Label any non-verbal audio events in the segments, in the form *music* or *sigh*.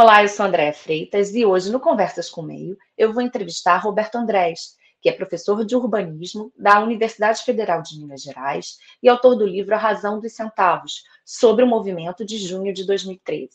Olá, eu sou Andréa Freitas e hoje no Conversas com o Meio eu vou entrevistar Roberto Andrés, que é professor de urbanismo da Universidade Federal de Minas Gerais e autor do livro A Razão dos Centavos, sobre o movimento de junho de 2013.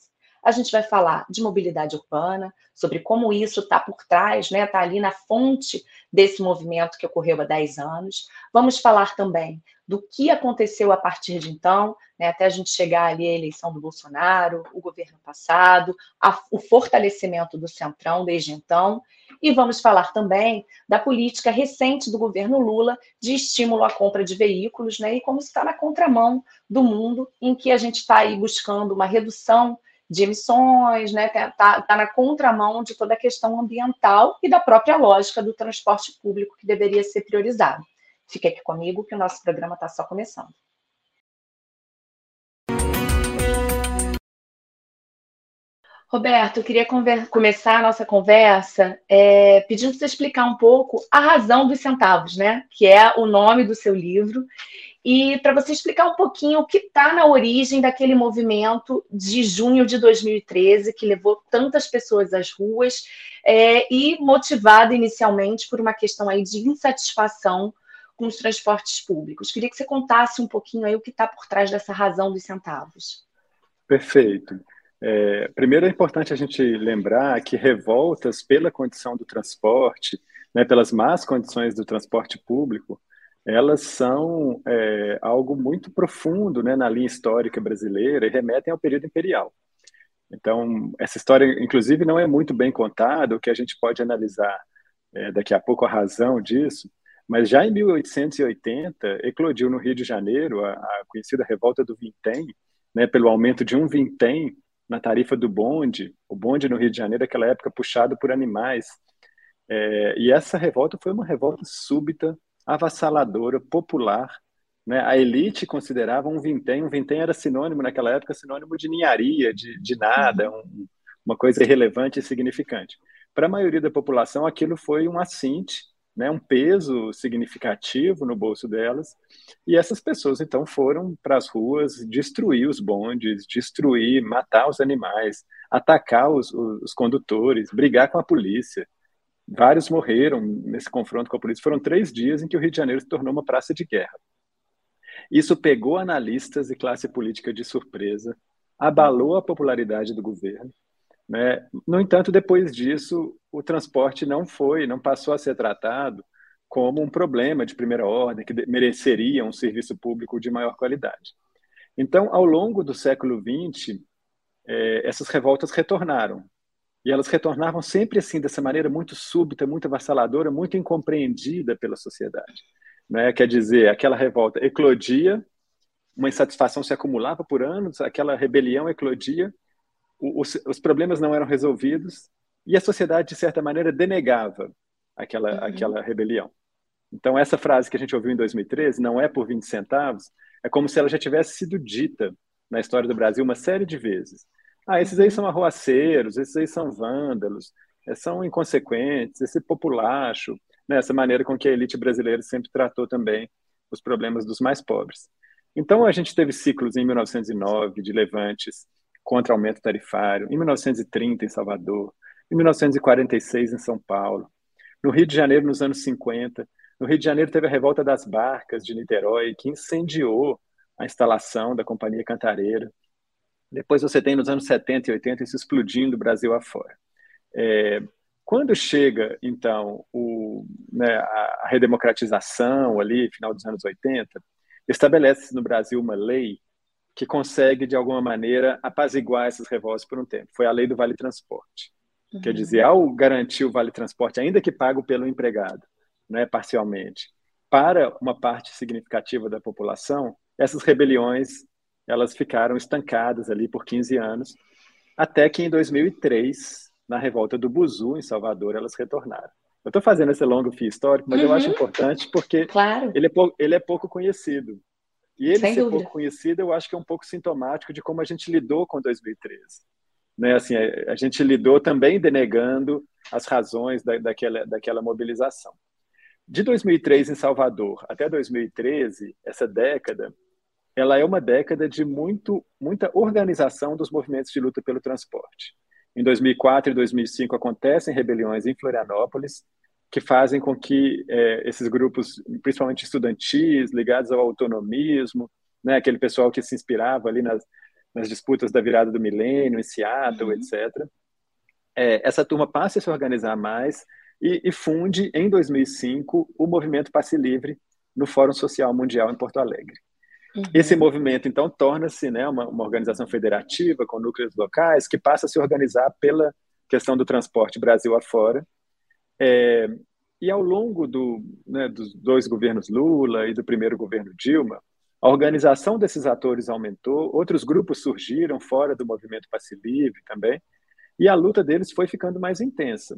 A gente vai falar de mobilidade urbana, sobre como isso está por trás, né? Está ali na fonte desse movimento que ocorreu há 10 anos. Vamos falar também do que aconteceu a partir de então, né, até a gente chegar ali à eleição do Bolsonaro, o governo passado, a, o fortalecimento do Centrão desde então. E vamos falar também da política recente do governo Lula de estímulo à compra de veículos, né, e como está na contramão do mundo em que a gente está aí buscando uma redução de emissões, né? Está tá na contramão de toda a questão ambiental e da própria lógica do transporte público que deveria ser priorizado. Fique aqui comigo que o nosso programa está só começando. Roberto, eu queria começar a nossa conversa é, pedindo para você explicar um pouco a razão dos centavos, né? Que é o nome do seu livro e para você explicar um pouquinho o que está na origem daquele movimento de junho de 2013, que levou tantas pessoas às ruas é, e motivado inicialmente por uma questão aí de insatisfação com os transportes públicos. Queria que você contasse um pouquinho aí o que está por trás dessa razão dos centavos. Perfeito. É, primeiro é importante a gente lembrar que revoltas pela condição do transporte, né, pelas más condições do transporte público, elas são é, algo muito profundo né, na linha histórica brasileira e remetem ao período imperial. Então, essa história, inclusive, não é muito bem contada, o que a gente pode analisar é, daqui a pouco a razão disso, mas já em 1880, eclodiu no Rio de Janeiro a, a conhecida revolta do vintém, né, pelo aumento de um vintém na tarifa do bonde, o bonde no Rio de Janeiro, naquela época, puxado por animais. É, e essa revolta foi uma revolta súbita, avassaladora, popular. Né? A elite considerava um vintém, um vintém era sinônimo naquela época, sinônimo de ninharia, de, de nada, um, uma coisa irrelevante e significante. Para a maioria da população, aquilo foi um assinte, né, um peso significativo no bolso delas, e essas pessoas então foram para as ruas destruir os bondes, destruir, matar os animais, atacar os, os condutores, brigar com a polícia. Vários morreram nesse confronto com a polícia. Foram três dias em que o Rio de Janeiro se tornou uma praça de guerra. Isso pegou analistas e classe política de surpresa, abalou a popularidade do governo. Né? No entanto, depois disso, o transporte não foi, não passou a ser tratado como um problema de primeira ordem, que mereceria um serviço público de maior qualidade. Então, ao longo do século XX, é, essas revoltas retornaram. E elas retornavam sempre assim, dessa maneira muito súbita, muito avassaladora, muito incompreendida pela sociedade. Né? Quer dizer, aquela revolta eclodia, uma insatisfação se acumulava por anos, aquela rebelião eclodia, os, os problemas não eram resolvidos e a sociedade, de certa maneira, denegava aquela, uhum. aquela rebelião. Então, essa frase que a gente ouviu em 2013, não é por 20 centavos, é como se ela já tivesse sido dita na história do Brasil uma série de vezes. Ah, esses aí são arruaceiros, esses aí são vândalos, eh, são inconsequentes, esse populacho, né, essa maneira com que a elite brasileira sempre tratou também os problemas dos mais pobres. Então, a gente teve ciclos em 1909 de levantes contra aumento tarifário, em 1930 em Salvador, em 1946 em São Paulo, no Rio de Janeiro nos anos 50. No Rio de Janeiro teve a revolta das barcas de Niterói, que incendiou a instalação da Companhia Cantareira. Depois você tem nos anos 70 e 80 isso explodindo Brasil afora. É, quando chega, então, o, né, a redemocratização ali, final dos anos 80, estabelece no Brasil uma lei que consegue, de alguma maneira, apaziguar essas revoltas por um tempo. Foi a lei do Vale Transporte. Uhum. Quer dizer, ao garantir o Vale Transporte, ainda que pago pelo empregado, né, parcialmente, para uma parte significativa da população, essas rebeliões elas ficaram estancadas ali por 15 anos, até que em 2003, na revolta do Buzu, em Salvador, elas retornaram. Eu estou fazendo esse longo fio histórico, mas uhum. eu acho uhum. importante porque claro. ele, é ele é pouco conhecido. E ele Sem ser dúvida. pouco conhecido, eu acho que é um pouco sintomático de como a gente lidou com 2013. Né? Assim, a gente lidou também denegando as razões da, daquela, daquela mobilização. De 2003 em Salvador até 2013, essa década, ela é uma década de muito, muita organização dos movimentos de luta pelo transporte. Em 2004 e 2005 acontecem rebeliões em Florianópolis, que fazem com que é, esses grupos, principalmente estudantis, ligados ao autonomismo, né, aquele pessoal que se inspirava ali nas, nas disputas da virada do milênio, em Seattle, uhum. etc., é, essa turma passa a se organizar mais e, e, funde, em 2005, o movimento Passe Livre no Fórum Social Mundial em Porto Alegre. Uhum. Esse movimento, então, torna-se né, uma, uma organização federativa com núcleos locais que passa a se organizar pela questão do transporte Brasil afora. É, e ao longo do, né, dos dois governos Lula e do primeiro governo Dilma, a organização desses atores aumentou, outros grupos surgiram fora do movimento Passe Livre também, e a luta deles foi ficando mais intensa.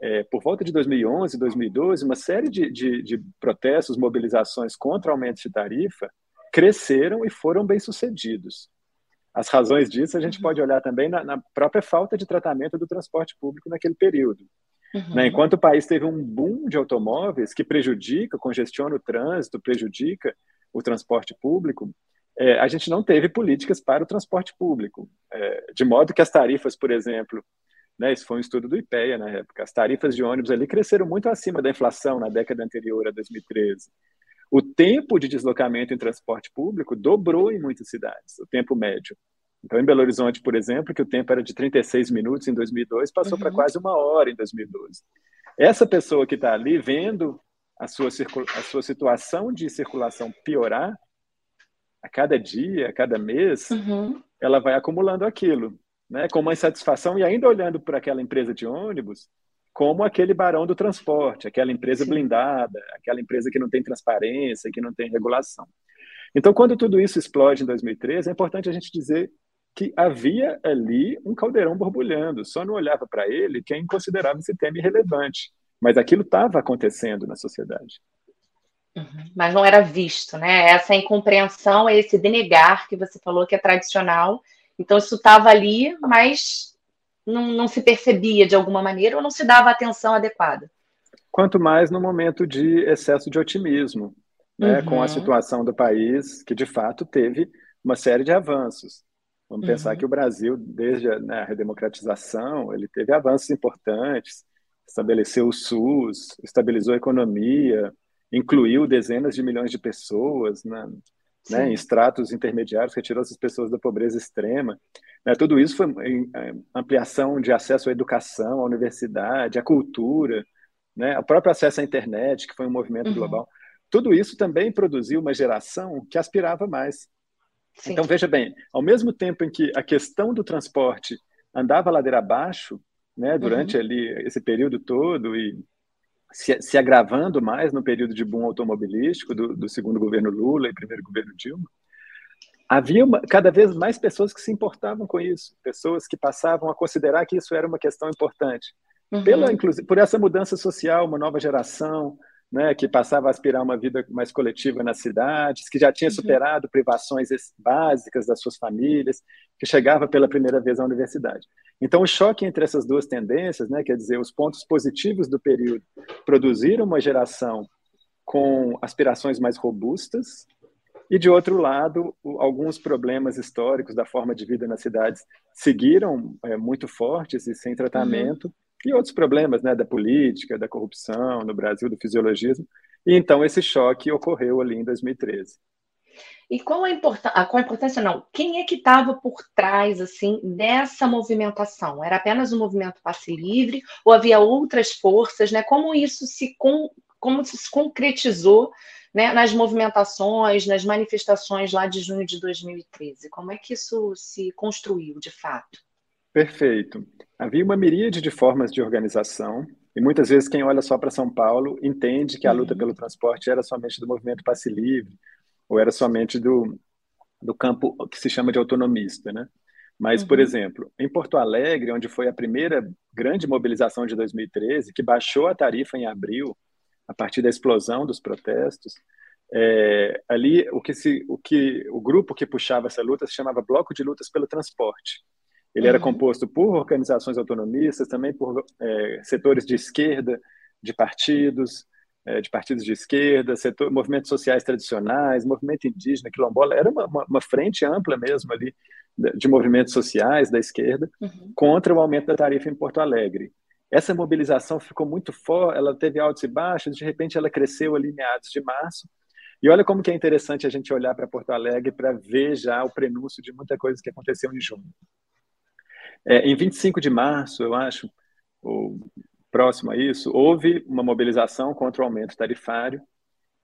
É, por volta de 2011, 2012, uma série de, de, de protestos, mobilizações contra aumentos de tarifa cresceram e foram bem-sucedidos. As razões disso a gente uhum. pode olhar também na, na, própria falta de tratamento do transporte público naquele período. Uhum. Né? Enquanto o país teve um boom de automóveis que prejudica, congestiona o trânsito, prejudica o transporte público, é, a gente não teve políticas para o transporte público. É, de modo que as tarifas, por exemplo, né, isso foi um estudo do IPEA na época, as tarifas de ônibus ali cresceram muito acima da inflação na década anterior a 2013. O tempo de deslocamento em transporte público dobrou em muitas cidades, o tempo médio. Então, em Belo Horizonte, por exemplo, que o tempo era de 36 minutos em 2002, passou uhum. para quase uma hora em 2012. Essa pessoa que está ali vendo a sua, a sua situação de circulação piorar, a cada dia, a cada mês, uhum. ela vai acumulando aquilo, né, com uma insatisfação e ainda olhando para aquela empresa de ônibus como aquele barão do transporte, aquela empresa Sim. blindada, aquela empresa que não tem transparência, que não tem regulação. Então, quando tudo isso explode em 2013, é importante a gente dizer que havia ali um caldeirão borbulhando, só não olhava para ele quem considerava esse tema irrelevante. Mas aquilo estava acontecendo na sociedade. Uhum. Mas não era visto, né? Essa incompreensão, esse denegar que você falou que é tradicional. Então, isso estava ali, mas não, não se percebia de alguma maneira ou não se dava atenção adequada. Quanto mais no momento de excesso de otimismo, né, uhum. com a situação do país, que de fato teve uma série de avanços. Vamos uhum. pensar que o Brasil, desde a, né, a redemocratização, ele teve avanços importantes, estabeleceu o SUS, estabilizou a economia, incluiu dezenas de milhões de pessoas né, né, em estratos intermediários, retirou essas pessoas da pobreza extrema. Né, tudo isso foi em, em ampliação de acesso à educação, à universidade, à cultura, né, o próprio acesso à internet, que foi um movimento uhum. global. Tudo isso também produziu uma geração que aspirava mais. Sim. Então, veja bem, ao mesmo tempo em que a questão do transporte andava ladeira abaixo, né, durante uhum. ali esse período todo e se, se, agravando mais no período de boom automobilístico do, do segundo governo Lula e primeiro governo Dilma, havia uma, cada vez mais pessoas que se importavam com isso, pessoas que passavam a considerar que isso era uma questão importante. Uhum. Pela, inclusive, por essa mudança social, uma nova geração, né, que passava a aspirar uma vida mais coletiva nas cidades, que já tinha uhum. superado privações básicas das suas famílias, que chegava pela primeira vez à universidade. Então, o choque entre essas duas tendências, né, quer dizer, os pontos positivos do período produziram uma geração com aspirações mais robustas, e, de outro lado, alguns problemas históricos da forma de vida nas cidades seguiram é, muito fortes e sem tratamento, uhum. E outros problemas né, da política, da corrupção no Brasil, do fisiologismo. E então esse choque ocorreu ali em 2013. E qual a, importância, qual a importância, não, quem é que estava por trás, assim, dessa movimentação? Era apenas um movimento passe livre ou havia outras forças, né? Como isso se, com, como isso se concretizou né, nas movimentações, nas manifestações lá de junho de 2013? Como é que isso se construiu, de fato? Perfeito. Havia uma miríade de formas de organização, e muitas vezes quem olha só para São Paulo entende que a luta uhum. pelo transporte era somente do movimento passe livre, ou era somente do, do campo que se chama de autonomista, né? Mas, uhum. por exemplo, em Porto Alegre, onde foi a primeira grande mobilização de 2013, que baixou a tarifa em abril, a partir da explosão dos protestos, é, ali o que, se, o que o grupo que puxava essa luta se chamava Bloco de Lutas pelo Transporte. Ele uhum. era composto por organizações autonomistas, também por é, setores de esquerda, de partidos, é, de partidos de esquerda, setor, movimentos sociais tradicionais, movimento indígena, quilombola, era uma, uma, uma, frente ampla mesmo ali de movimentos sociais da esquerda uhum. contra o aumento da tarifa em Porto Alegre. Essa mobilização ficou muito forte, ela teve altos e baixos, de repente ela cresceu ali meados de março. E olha como que é interessante a gente olhar para Porto Alegre para ver já o prenúncio de muita coisa que aconteceu em junho. É, em 25 de março, eu acho, ou próximo a isso, houve uma mobilização contra o aumento tarifário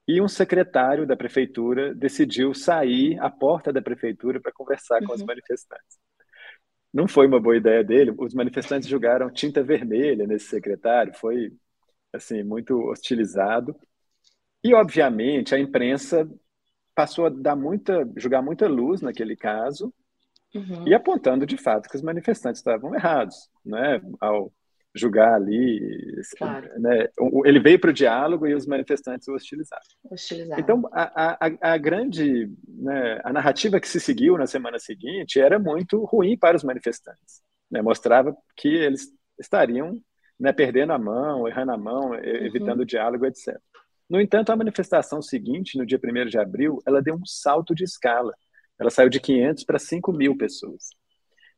e um secretário da prefeitura decidiu sair à porta da prefeitura para conversar uhum. com os uhum. manifestantes. Não foi uma boa ideia dele. Os manifestantes jogaram tinta vermelha nesse secretário, foi assim muito hostilizado. E obviamente a imprensa passou a dar muita, jogar muita luz naquele caso uhum. e apontando de fato que os manifestantes estavam errados, né? Ao julgar ali. Claro. Né? Ele veio para o diálogo e os manifestantes o hostilizaram. hostilizaram. Então, a, a, a grande né, a narrativa que se seguiu na semana seguinte era muito ruim para os manifestantes. Né? Mostrava que eles estariam né, perdendo a mão, errando a mão, uhum. evitando o diálogo, etc. No entanto, a manifestação seguinte, no dia 1 de abril, ela deu um salto de escala. Ela saiu de 500 para 5 mil pessoas.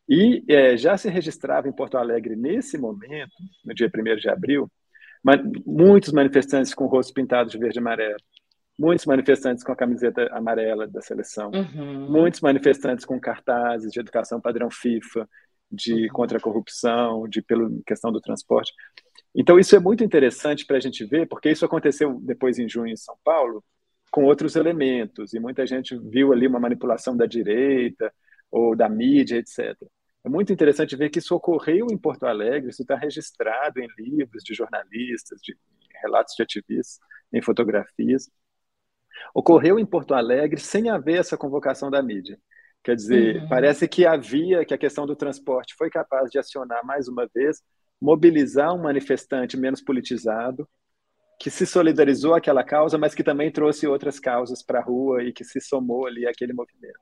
E é, já se registrava em Porto Alegre, nesse momento, no dia 1 de abril, muitos manifestantes com o rosto pintado de verde e amarelo, muitos manifestantes com a camiseta amarela da seleção, uhum. muitos manifestantes com cartazes de educação padrão FIFA, de uhum. contra a corrupção, de pela questão do transporte. Então isso é muito interessante para a gente ver, porque isso aconteceu depois em junho em São Paulo, com outros elementos, e muita gente viu ali uma manipulação da direita, ou da mídia, etc. É muito interessante ver que isso ocorreu em Porto Alegre, isso está registrado em livros de jornalistas, de relatos de ativistas, em fotografias. Ocorreu em Porto Alegre sem haver essa convocação da mídia. Quer dizer, uhum. parece que havia, que a questão do transporte foi capaz de acionar mais uma vez, mobilizar um manifestante menos politizado, que se solidarizou àquela causa, mas que também trouxe outras causas para a rua e que se somou ali àquele movimento.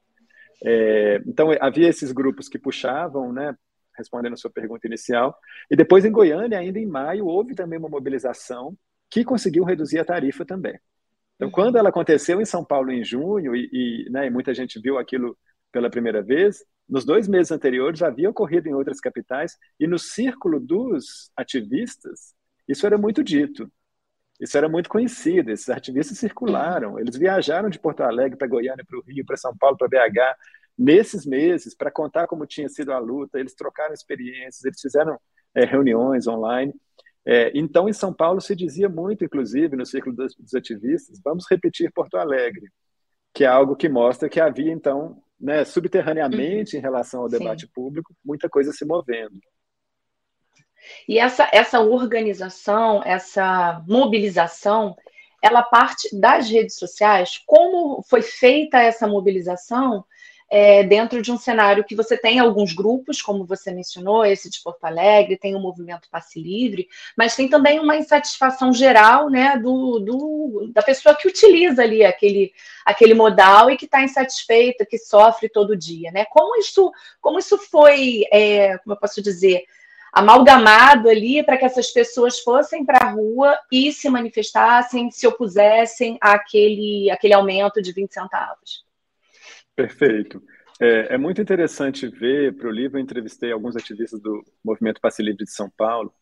É, então, havia esses grupos que puxavam, né, respondendo a sua pergunta inicial, e depois em Goiânia, ainda em maio, houve também uma mobilização que conseguiu reduzir a tarifa também. Então, uhum. quando ela aconteceu em São Paulo em junho, e, e, né, e muita gente viu aquilo pela primeira vez, nos dois meses anteriores já havia ocorrido em outras capitais, e no círculo dos ativistas, isso era muito dito. Isso era muito conhecido, esses ativistas circularam, eles viajaram de Porto Alegre para Goiânia, para o Rio, para São Paulo, para BH, nesses meses, para contar como tinha sido a luta, eles trocaram experiências, eles fizeram é, reuniões online. É, então, em São Paulo se dizia muito, inclusive, no círculo dos, dos, ativistas, vamos repetir Porto Alegre, que é algo que mostra que havia, então, né, subterraneamente, em relação ao debate Sim. público, muita coisa se movendo. E essa, essa organização, essa mobilização, ela parte das redes sociais. Como foi feita essa mobilização é, dentro de um cenário que você tem alguns grupos, como você mencionou, esse de Porto Alegre, tem o movimento Passe Livre, mas tem também uma insatisfação geral né, do, do da pessoa que utiliza ali aquele, aquele modal e que está insatisfeita, que sofre todo dia. Né? Como, isso, como isso foi, é, como eu posso dizer, amalgamado ali para que essas pessoas fossem para a rua e se manifestassem, se opusessem àquele, àquele aumento de 20 centavos. Perfeito. É, é muito interessante ver, para o livro eu entrevistei alguns ativistas do Movimento Passe Livre de São Paulo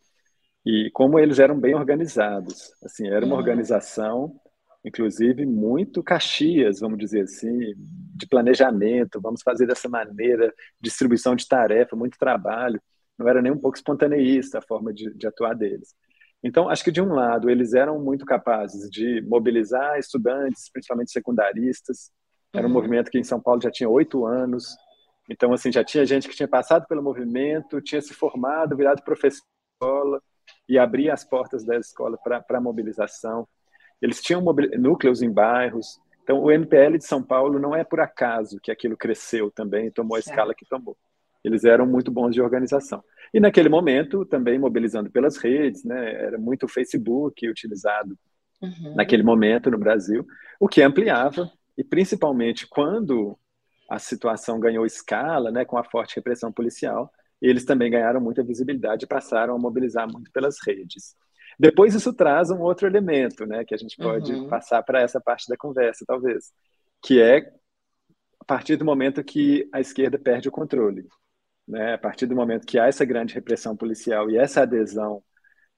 e como eles eram bem organizados. Assim, era uma uhum. organização, inclusive, muito caxias, vamos dizer assim, de planejamento, vamos fazer dessa maneira, distribuição de tarefa, muito trabalho não era nem um pouco espontaneísta a forma de, de atuar deles. Então, acho que de um lado, eles eram muito capazes de mobilizar estudantes, principalmente secundaristas. Era um uhum. movimento que em São Paulo já tinha oito anos. Então, assim, já tinha gente que tinha passado pelo movimento, tinha se formado, virado professor e abria as portas da escola para a mobilização. Eles tinham núcleos em bairros. Então, o MPL de São Paulo não é por acaso que aquilo cresceu também, tomou a escala que tomou. Eles eram muito bons de organização. E naquele momento, também mobilizando pelas redes, né, era muito o Facebook utilizado uhum. naquele momento no Brasil, o que ampliava, e principalmente quando a situação ganhou escala, né, com a forte repressão policial, eles também ganharam muita visibilidade e passaram a mobilizar muito pelas redes. Depois isso traz um outro elemento, né, que a gente pode uhum. passar para essa parte da conversa, talvez, que é partir do momento que a esquerda perde o controle. Né? A partir do momento que há essa grande repressão policial e essa adesão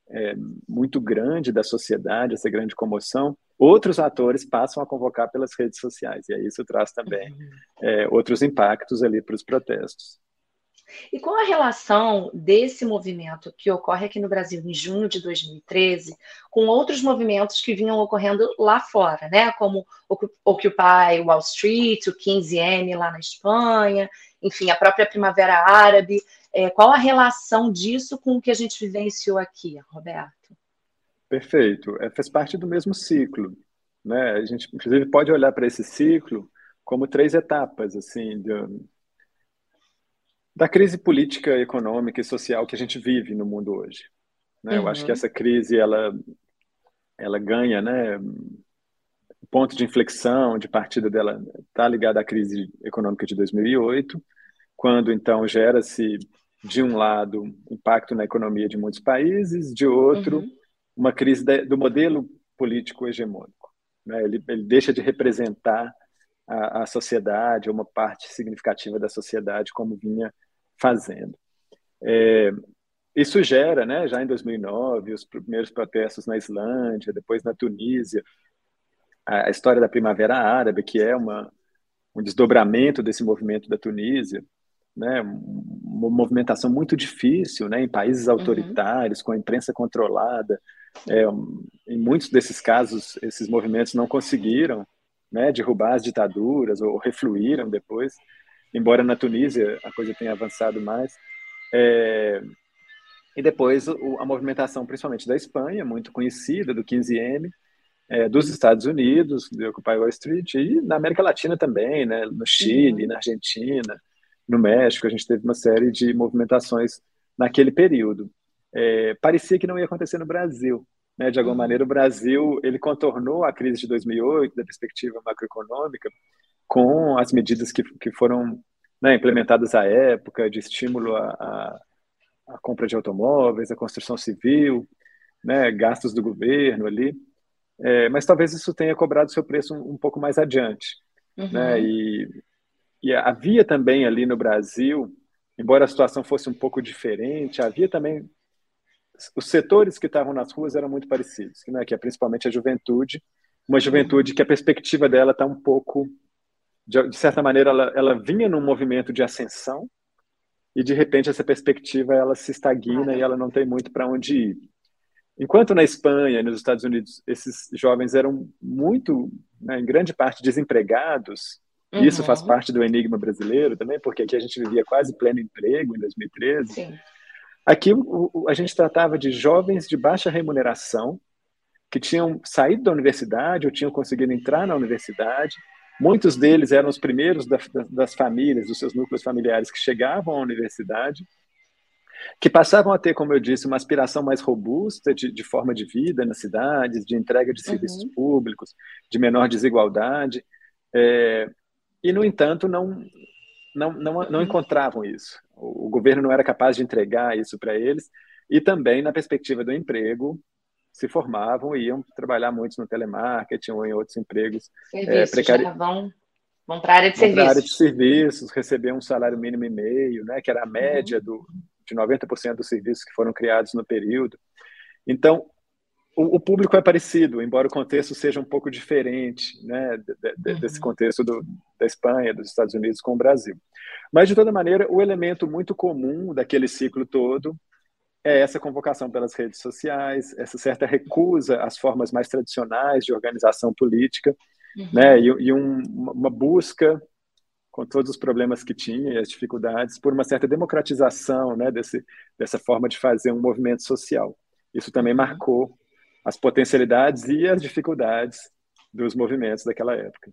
é, muito grande da sociedade, essa grande comoção, outros atores passam a convocar pelas redes sociais. E aí isso traz também uhum. é, outros impactos ali para os protestos. E qual a relação desse movimento que ocorre aqui no Brasil em junho de 2013 com outros movimentos que vinham ocorrendo lá fora, né? Como Occupy Wall Street, o 15M lá na Espanha, enfim, a própria Primavera Árabe. É, qual a relação disso com o que a gente vivenciou aqui, Roberto? Perfeito. É, faz parte do mesmo ciclo. Né? A gente, inclusive, pode olhar para esse ciclo como três etapas, assim, de, da crise política, econômica e social que a gente vive no mundo hoje. Né? Uhum. Eu acho que uhum. essa crise, ela, ela ganha, né, ponto de inflexão, de partida dela está ligada à crise econômica de 2008, quando então gera-se de um lado, impacto na economia de muitos países, de outro, uhum. uma crise do modelo político hegemônico. Né? Ele, ele, deixa de representar a, a sociedade, uma parte significativa da sociedade, como vinha fazendo. É, isso gera, né, já em 2009, os primeiros protestos na Islândia, depois na Tunísia, a, a história da Primavera Árabe, que é uma, um desdobramento desse movimento da Tunísia, né, uma movimentação muito difícil, né, em países uhum. autoritários, uhum. com a imprensa controlada. É, em muitos desses casos, esses movimentos não conseguiram né, derrubar as ditaduras ou refluíram depois, embora na Tunísia a coisa tenha avançado mais. É, e depois a movimentação, principalmente da Espanha, muito conhecida, do 15M, é, dos Estados Unidos, do Occupy Wall Street, e na América Latina também, né, no Chile, uhum. na Argentina, no México, a gente teve uma série de movimentações naquele período. É, parecia que não ia acontecer no Brasil. Né? De alguma uhum. maneira, o Brasil ele contornou a crise de 2008, da perspectiva macroeconômica, com as medidas que, que foram né, implementadas à época, de estímulo à, à, compra de automóveis, à construção civil, né, gastos do governo ali. É, mas talvez isso tenha cobrado seu preço um, um pouco mais adiante. Uhum. Né? E e havia também ali no Brasil, embora a situação fosse um pouco diferente, havia também os setores que estavam nas ruas eram muito parecidos, né? que é principalmente a juventude, uma juventude que a perspectiva dela está um pouco, de, de certa maneira, ela, ela, vinha num movimento de ascensão e de repente essa perspectiva ela se estagna e ela não tem muito para onde ir. Enquanto na Espanha e nos Estados Unidos esses jovens eram muito, né, em grande parte, desempregados, Uhum. Isso faz parte do enigma brasileiro também, porque aqui a gente vivia quase pleno emprego em 2013. Sim. Aqui o, a gente tratava de jovens de baixa remuneração que tinham saído da universidade ou tinham conseguido entrar na universidade. Muitos deles eram os primeiros da, das famílias, dos seus núcleos familiares que chegavam à universidade, que passavam a ter, como eu disse, uma aspiração mais robusta de, de forma de vida nas cidades, de entrega de serviços uhum. públicos, de menor desigualdade. É, e, no entanto, não, não, não, não encontravam isso. O, o governo não era capaz de entregar isso para eles, e também, na perspectiva do emprego, se formavam e iam trabalhar muitos no telemarketing ou em outros empregos é, precari... vão, vão para a área de serviços. Para a área de serviços, receber um salário mínimo e meio, né, que era a média uhum. do, de 90% dos serviços que foram criados no período. Então, o, o, público é parecido, embora o contexto seja um pouco diferente, né, de, de, uhum. desse contexto do, da Espanha, dos Estados Unidos com o Brasil. Mas, de toda maneira, o elemento muito comum daquele ciclo todo é essa convocação pelas redes sociais, essa certa recusa às formas mais tradicionais de organização política, uhum. né, e, e um, uma busca, com todos os problemas que tinha e as dificuldades, por uma certa democratização né, desse, dessa forma de fazer um movimento social. Isso também uhum. marcou as potencialidades e as dificuldades dos movimentos daquela época.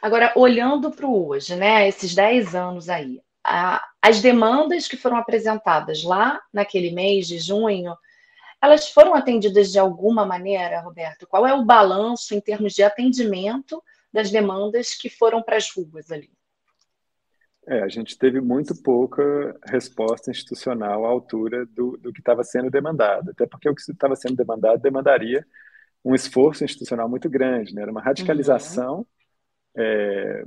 Agora, olhando para o hoje, né, esses 10 anos aí, a, as demandas que foram apresentadas lá naquele mês de junho, elas foram atendidas de alguma maneira, Roberto? Qual é o balanço em termos de atendimento das demandas que foram para as ruas ali? É, a gente teve muito pouca resposta institucional à altura do, do que estava sendo demandado, até porque o que estava sendo demandado demandaria um esforço institucional muito grande, né? era uma radicalização uhum. é,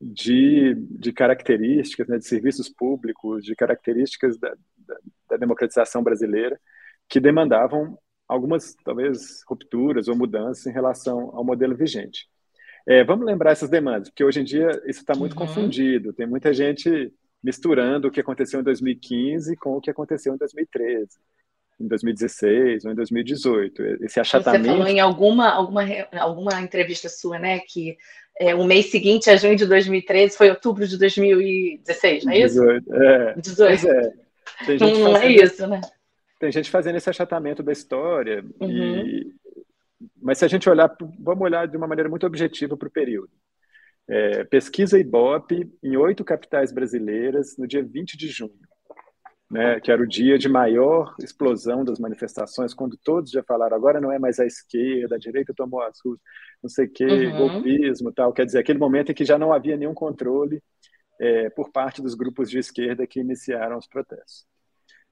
de, de características, né, de serviços públicos, de características da, da, da democratização brasileira, que demandavam algumas, talvez, rupturas ou mudanças em relação ao modelo vigente. É, vamos lembrar essas demandas, porque hoje em dia isso está muito uhum. confundido. Tem muita gente misturando o que aconteceu em 2015 com o que aconteceu em 2013, em 2016 ou em 2018. Esse achatamento. Você falou em alguma, alguma, alguma entrevista sua, né, que é, o mês seguinte a junho de 2013 foi outubro de 2016, não é isso? 18. É. 18. É. *laughs* Não, não é isso, né? Tem gente fazendo esse achatamento da história uhum. e mas se a gente olhar, vamos olhar de uma maneira muito objetiva para o período. É, pesquisa Ibope em oito capitais brasileiras no dia 20 de junho, né, que era o dia de maior explosão das manifestações, quando todos já falaram, agora não é mais a esquerda, a direita tomou as ruas, não sei o quê, uhum. golpismo tal. Quer dizer, aquele momento em que já não havia nenhum controle é, por parte dos grupos de esquerda que iniciaram os protestos.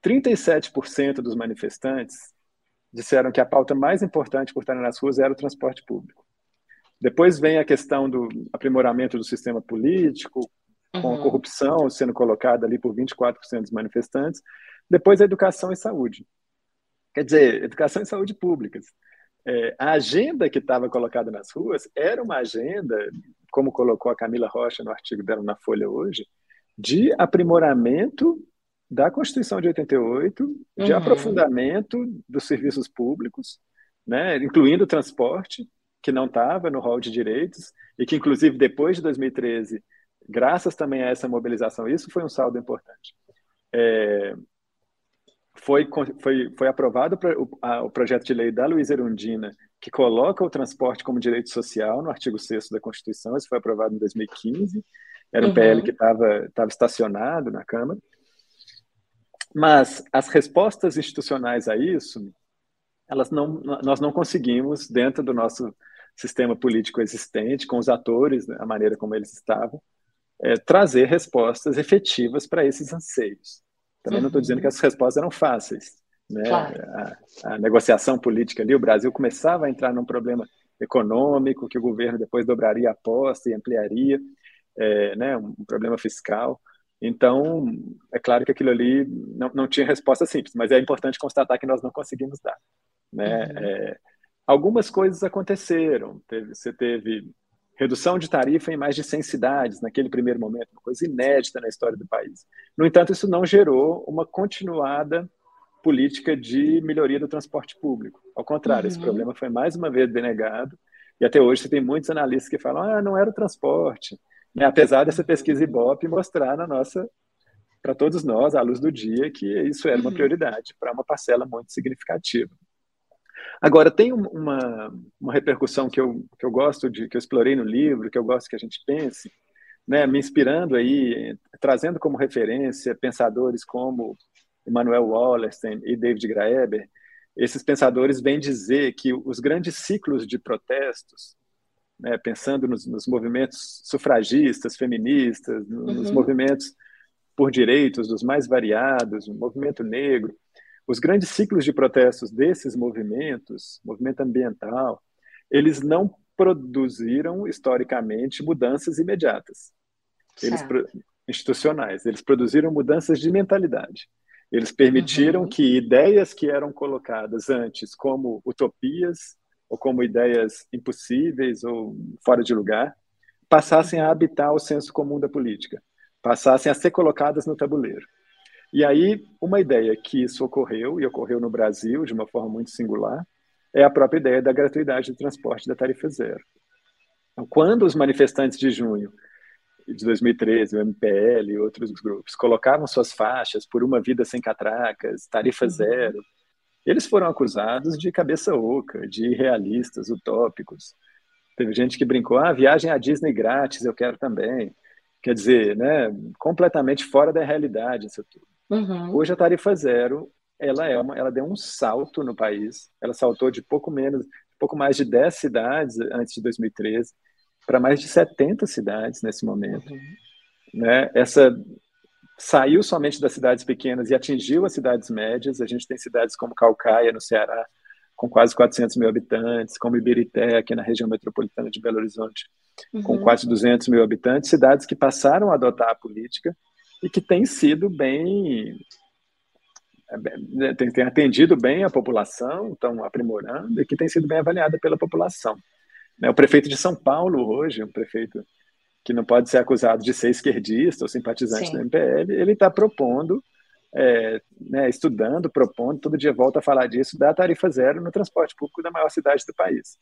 37% dos manifestantes disseram que a pauta mais importante por estarem nas ruas era o transporte público. Depois vem a questão do aprimoramento do sistema político, com a uhum. corrupção sendo colocada ali por 24% dos manifestantes. Depois a educação e saúde. Quer dizer, educação e saúde públicas. É, a agenda que estava colocada nas ruas era uma agenda, como colocou a Camila Rocha no artigo dela na Folha hoje, de aprimoramento da Constituição de 88, de uhum. aprofundamento dos serviços públicos, né, incluindo o transporte, que não estava no rol de direitos, e que, inclusive, depois de 2013, graças também a essa mobilização, isso foi um saldo importante. É, foi, foi, foi aprovado o, a, o projeto de lei da Luísa Erundina, que coloca o transporte como direito social no artigo 6 da Constituição, isso foi aprovado em 2015, era um uhum. PL que estava estacionado na Câmara, mas as respostas institucionais a isso, elas não, nós não conseguimos, dentro do nosso sistema político existente, com os atores, né, a maneira como eles estavam, é, trazer respostas efetivas para esses anseios. Também uhum. não estou dizendo que as respostas eram fáceis. Né? Claro. A, a, negociação política ali, o Brasil começava a entrar num problema econômico, que o governo depois dobraria a aposta e ampliaria, é, né, um problema fiscal. Então, é claro que aquilo ali não, não tinha resposta simples, mas é importante constatar que nós não conseguimos dar. Né? Uhum. É, algumas coisas aconteceram. Teve, você teve redução de tarifa em mais de 100 cidades naquele primeiro momento, uma coisa inédita na história do país. No entanto, isso não gerou uma continuada política de melhoria do transporte público. Ao contrário, uhum. esse problema foi mais uma vez denegado, e até hoje você tem muitos analistas que falam: ah, não era o transporte, né? Apesar dessa pesquisa Ibope mostrar na nossa, para todos nós, à luz do dia, que isso era uma uhum. prioridade para uma parcela muito significativa. Agora, tem uma, uma repercussão que eu, que eu gosto de, que eu explorei no livro, que eu gosto que a gente pense, né, me inspirando aí, trazendo como referência pensadores como Emmanuel Wallerstein e David Graeber, esses pensadores vêm dizer que os grandes ciclos de protestos né, pensando nos, nos, movimentos sufragistas, feministas, nos uhum. movimentos por direitos dos mais variados, o movimento negro, os grandes ciclos de protestos desses movimentos, movimento ambiental, eles não produziram historicamente mudanças imediatas. Eles institucionais, eles produziram mudanças de mentalidade. Eles permitiram uhum. que ideias que eram colocadas antes como utopias ou como ideias impossíveis ou fora de lugar, passassem a habitar o senso comum da política, passassem a ser colocadas no tabuleiro. E aí, uma ideia que isso ocorreu, e ocorreu no Brasil de uma forma muito singular, é a própria ideia da gratuidade do transporte da tarifa zero. Então, quando os manifestantes de junho de 2013, o MPL e outros grupos, colocavam suas faixas por uma vida sem catracas, tarifa uhum. zero, eles foram acusados de cabeça oca, de irrealistas, utópicos. Teve gente que brincou, ah, viagem à Disney grátis, eu quero também. Quer dizer, né, completamente fora da realidade isso tudo. Uhum. Hoje a tarifa zero, ela é uma, ela deu um salto no país. Ela saltou de pouco menos, pouco mais de 10 cidades antes de 2013 para mais de 70 cidades nesse momento. Uhum. Né? Essa saiu somente das cidades pequenas e atingiu as cidades médias. A gente tem cidades como Calcaia, no Ceará, com quase 400 mil habitantes, como Ibirité, aqui na região metropolitana de Belo Horizonte, uhum. com quase 200 mil habitantes, cidades que passaram a adotar a política e que têm sido bem tem, tem, atendido bem a população, estão aprimorando e que tem sido bem avaliada pela população. Né, o prefeito de São Paulo hoje, um prefeito que não pode ser acusado de ser esquerdista ou simpatizante Sim. do MPL, ele está propondo, é, né, estudando, propondo, todo dia volta a falar disso, da tarifa zero no transporte público da maior cidade do país.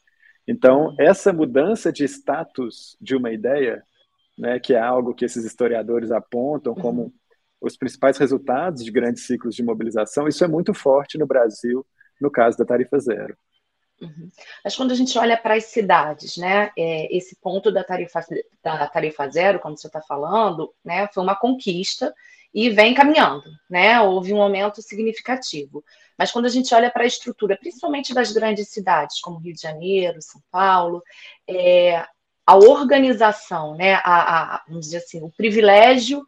Então, essa mudança de status de uma ideia, né, que é algo que esses historiadores apontam como uhum. os principais resultados de grandes ciclos de mobilização, isso é muito forte no Brasil, no caso da tarifa zero. Uhum. Mas quando a gente olha para as cidades, né, é, esse ponto da tarifa, da tarifa zero, como você está falando, né, foi uma conquista e vem caminhando, né? Houve um aumento significativo. Mas quando a gente olha para a estrutura, principalmente das grandes cidades, como Rio de Janeiro, São Paulo, é, a organização, né, a, a, vamos dizer assim, o privilégio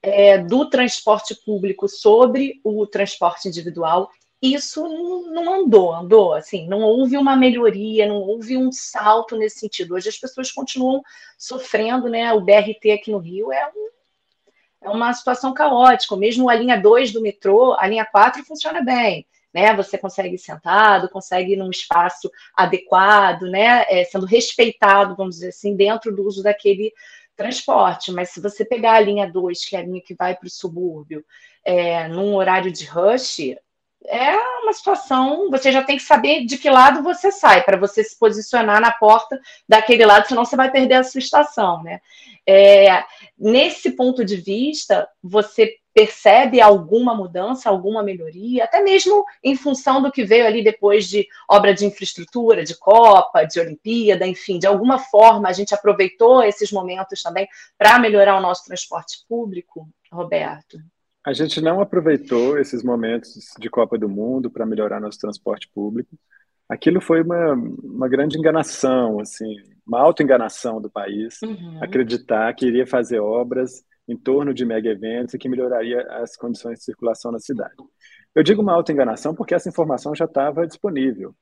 é, do transporte público sobre o transporte individual isso não andou, andou, assim, não houve uma melhoria, não houve um salto nesse sentido. Hoje as pessoas continuam sofrendo, né? O BRT aqui no Rio é, um, é uma situação caótica. Mesmo a linha 2 do metrô, a linha 4 funciona bem. Né, você consegue sentado, consegue ir num espaço adequado, né, é, sendo respeitado, vamos dizer assim, dentro do uso daquele transporte. Mas se você pegar a linha 2, que é a linha que vai para o subúrbio, é, num horário de rush, é uma situação, você já tem que saber de que lado você sai, para você se posicionar na porta daquele lado, senão você vai perder a sua estação, né? É, nesse ponto de vista, você percebe alguma mudança, alguma melhoria, até mesmo em função do que veio ali depois de obra de infraestrutura, de Copa, de Olimpíada, enfim, de alguma forma a gente aproveitou esses momentos também para melhorar o nosso transporte público, Roberto? A gente não aproveitou esses momentos de Copa do Mundo para melhorar nosso transporte público. Aquilo foi uma, uma grande enganação, assim, uma auto-enganação do país, uhum. acreditar que iria fazer obras em torno de mega eventos e que melhoraria as condições de circulação na cidade. Eu digo uma auto-enganação porque essa informação já estava disponível.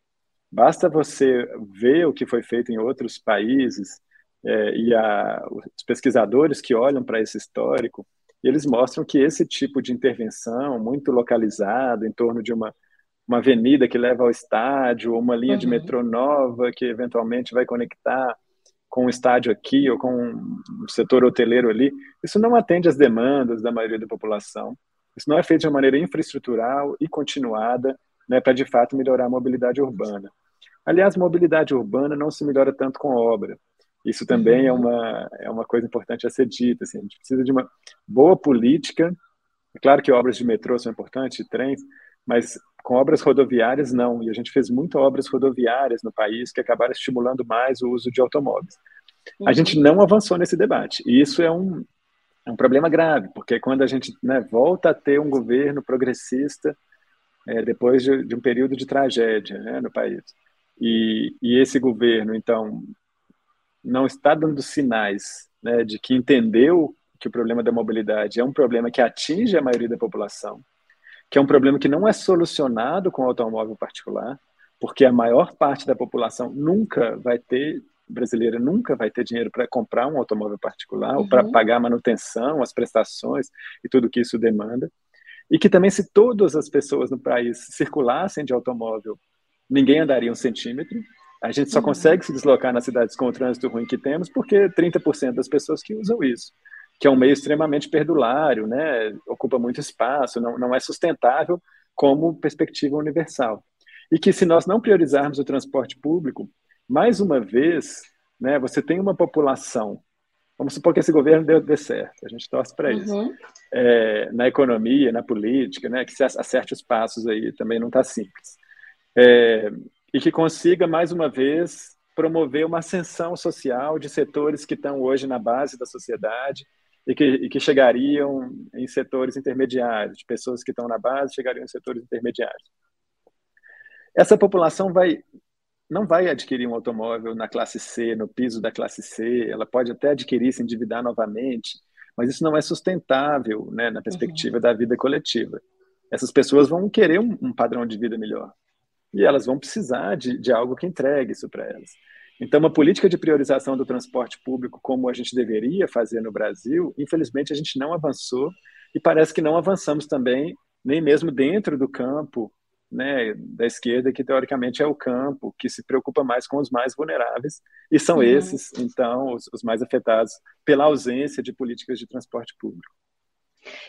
Basta você ver o que foi feito em outros países é, e a, os pesquisadores que olham para esse histórico e eles mostram que esse tipo de intervenção, muito localizada, em torno de uma, uma avenida que leva ao estádio, ou uma linha uhum. de metrô nova que eventualmente vai conectar com o estádio aqui ou com o setor hoteleiro ali, isso não atende às demandas da maioria da população. Isso não é feito de uma maneira infraestrutural e continuada né, para, de fato, melhorar a mobilidade urbana. Aliás, mobilidade urbana não se melhora tanto com obra. Isso também é uhum. uma, é uma coisa importante a ser dita. Assim, a gente precisa de uma boa política. É claro que obras de metrô são importantes, trens, mas com obras rodoviárias, não. E a gente fez muitas obras rodoviárias no país que acabaram estimulando mais o uso de automóveis. Uhum. A gente não avançou nesse debate. E isso é um, é um problema grave, porque quando a gente né, volta a ter um governo progressista, é, depois de, de, um período de tragédia né, no país, e, e esse governo, então, não está dando sinais né, de que entendeu que o problema da mobilidade é um problema que atinge a maioria da população, que é um problema que não é solucionado com o automóvel particular, porque a maior parte da população nunca vai ter brasileira nunca vai ter dinheiro para comprar um automóvel particular uhum. ou para pagar a manutenção, as prestações e tudo que isso demanda. E que também, se todas as pessoas no país circulassem de automóvel, ninguém andaria um centímetro, a gente só consegue se deslocar nas cidades com o trânsito ruim que temos porque 30% das pessoas que usam isso, que é um meio extremamente perdulário, né? ocupa muito espaço, não, não é sustentável como perspectiva universal. E que se nós não priorizarmos o transporte público, mais uma vez, né, você tem uma população, vamos supor que esse governo dê, dê certo, a gente torce para isso, uhum. é, na economia, na política, né, que se acerte os passos aí, também não está simples. É, e que consiga, mais uma vez, promover uma ascensão social de setores que estão hoje na base da sociedade e que, e que chegariam em setores intermediários, de pessoas que estão na base chegariam em setores intermediários. Essa população vai não vai adquirir um automóvel na classe C, no piso da classe C, ela pode até adquirir, se endividar novamente, mas isso não é sustentável né, na perspectiva uhum. da vida coletiva. Essas pessoas vão querer um, um padrão de vida melhor. E elas vão precisar de, de algo que entregue isso para elas. Então, uma política de priorização do transporte público, como a gente deveria fazer no Brasil, infelizmente a gente não avançou e parece que não avançamos também, nem mesmo dentro do campo né, da esquerda, que teoricamente é o campo que se preocupa mais com os mais vulneráveis, e são uhum. esses, então, os, os mais afetados pela ausência de políticas de transporte público.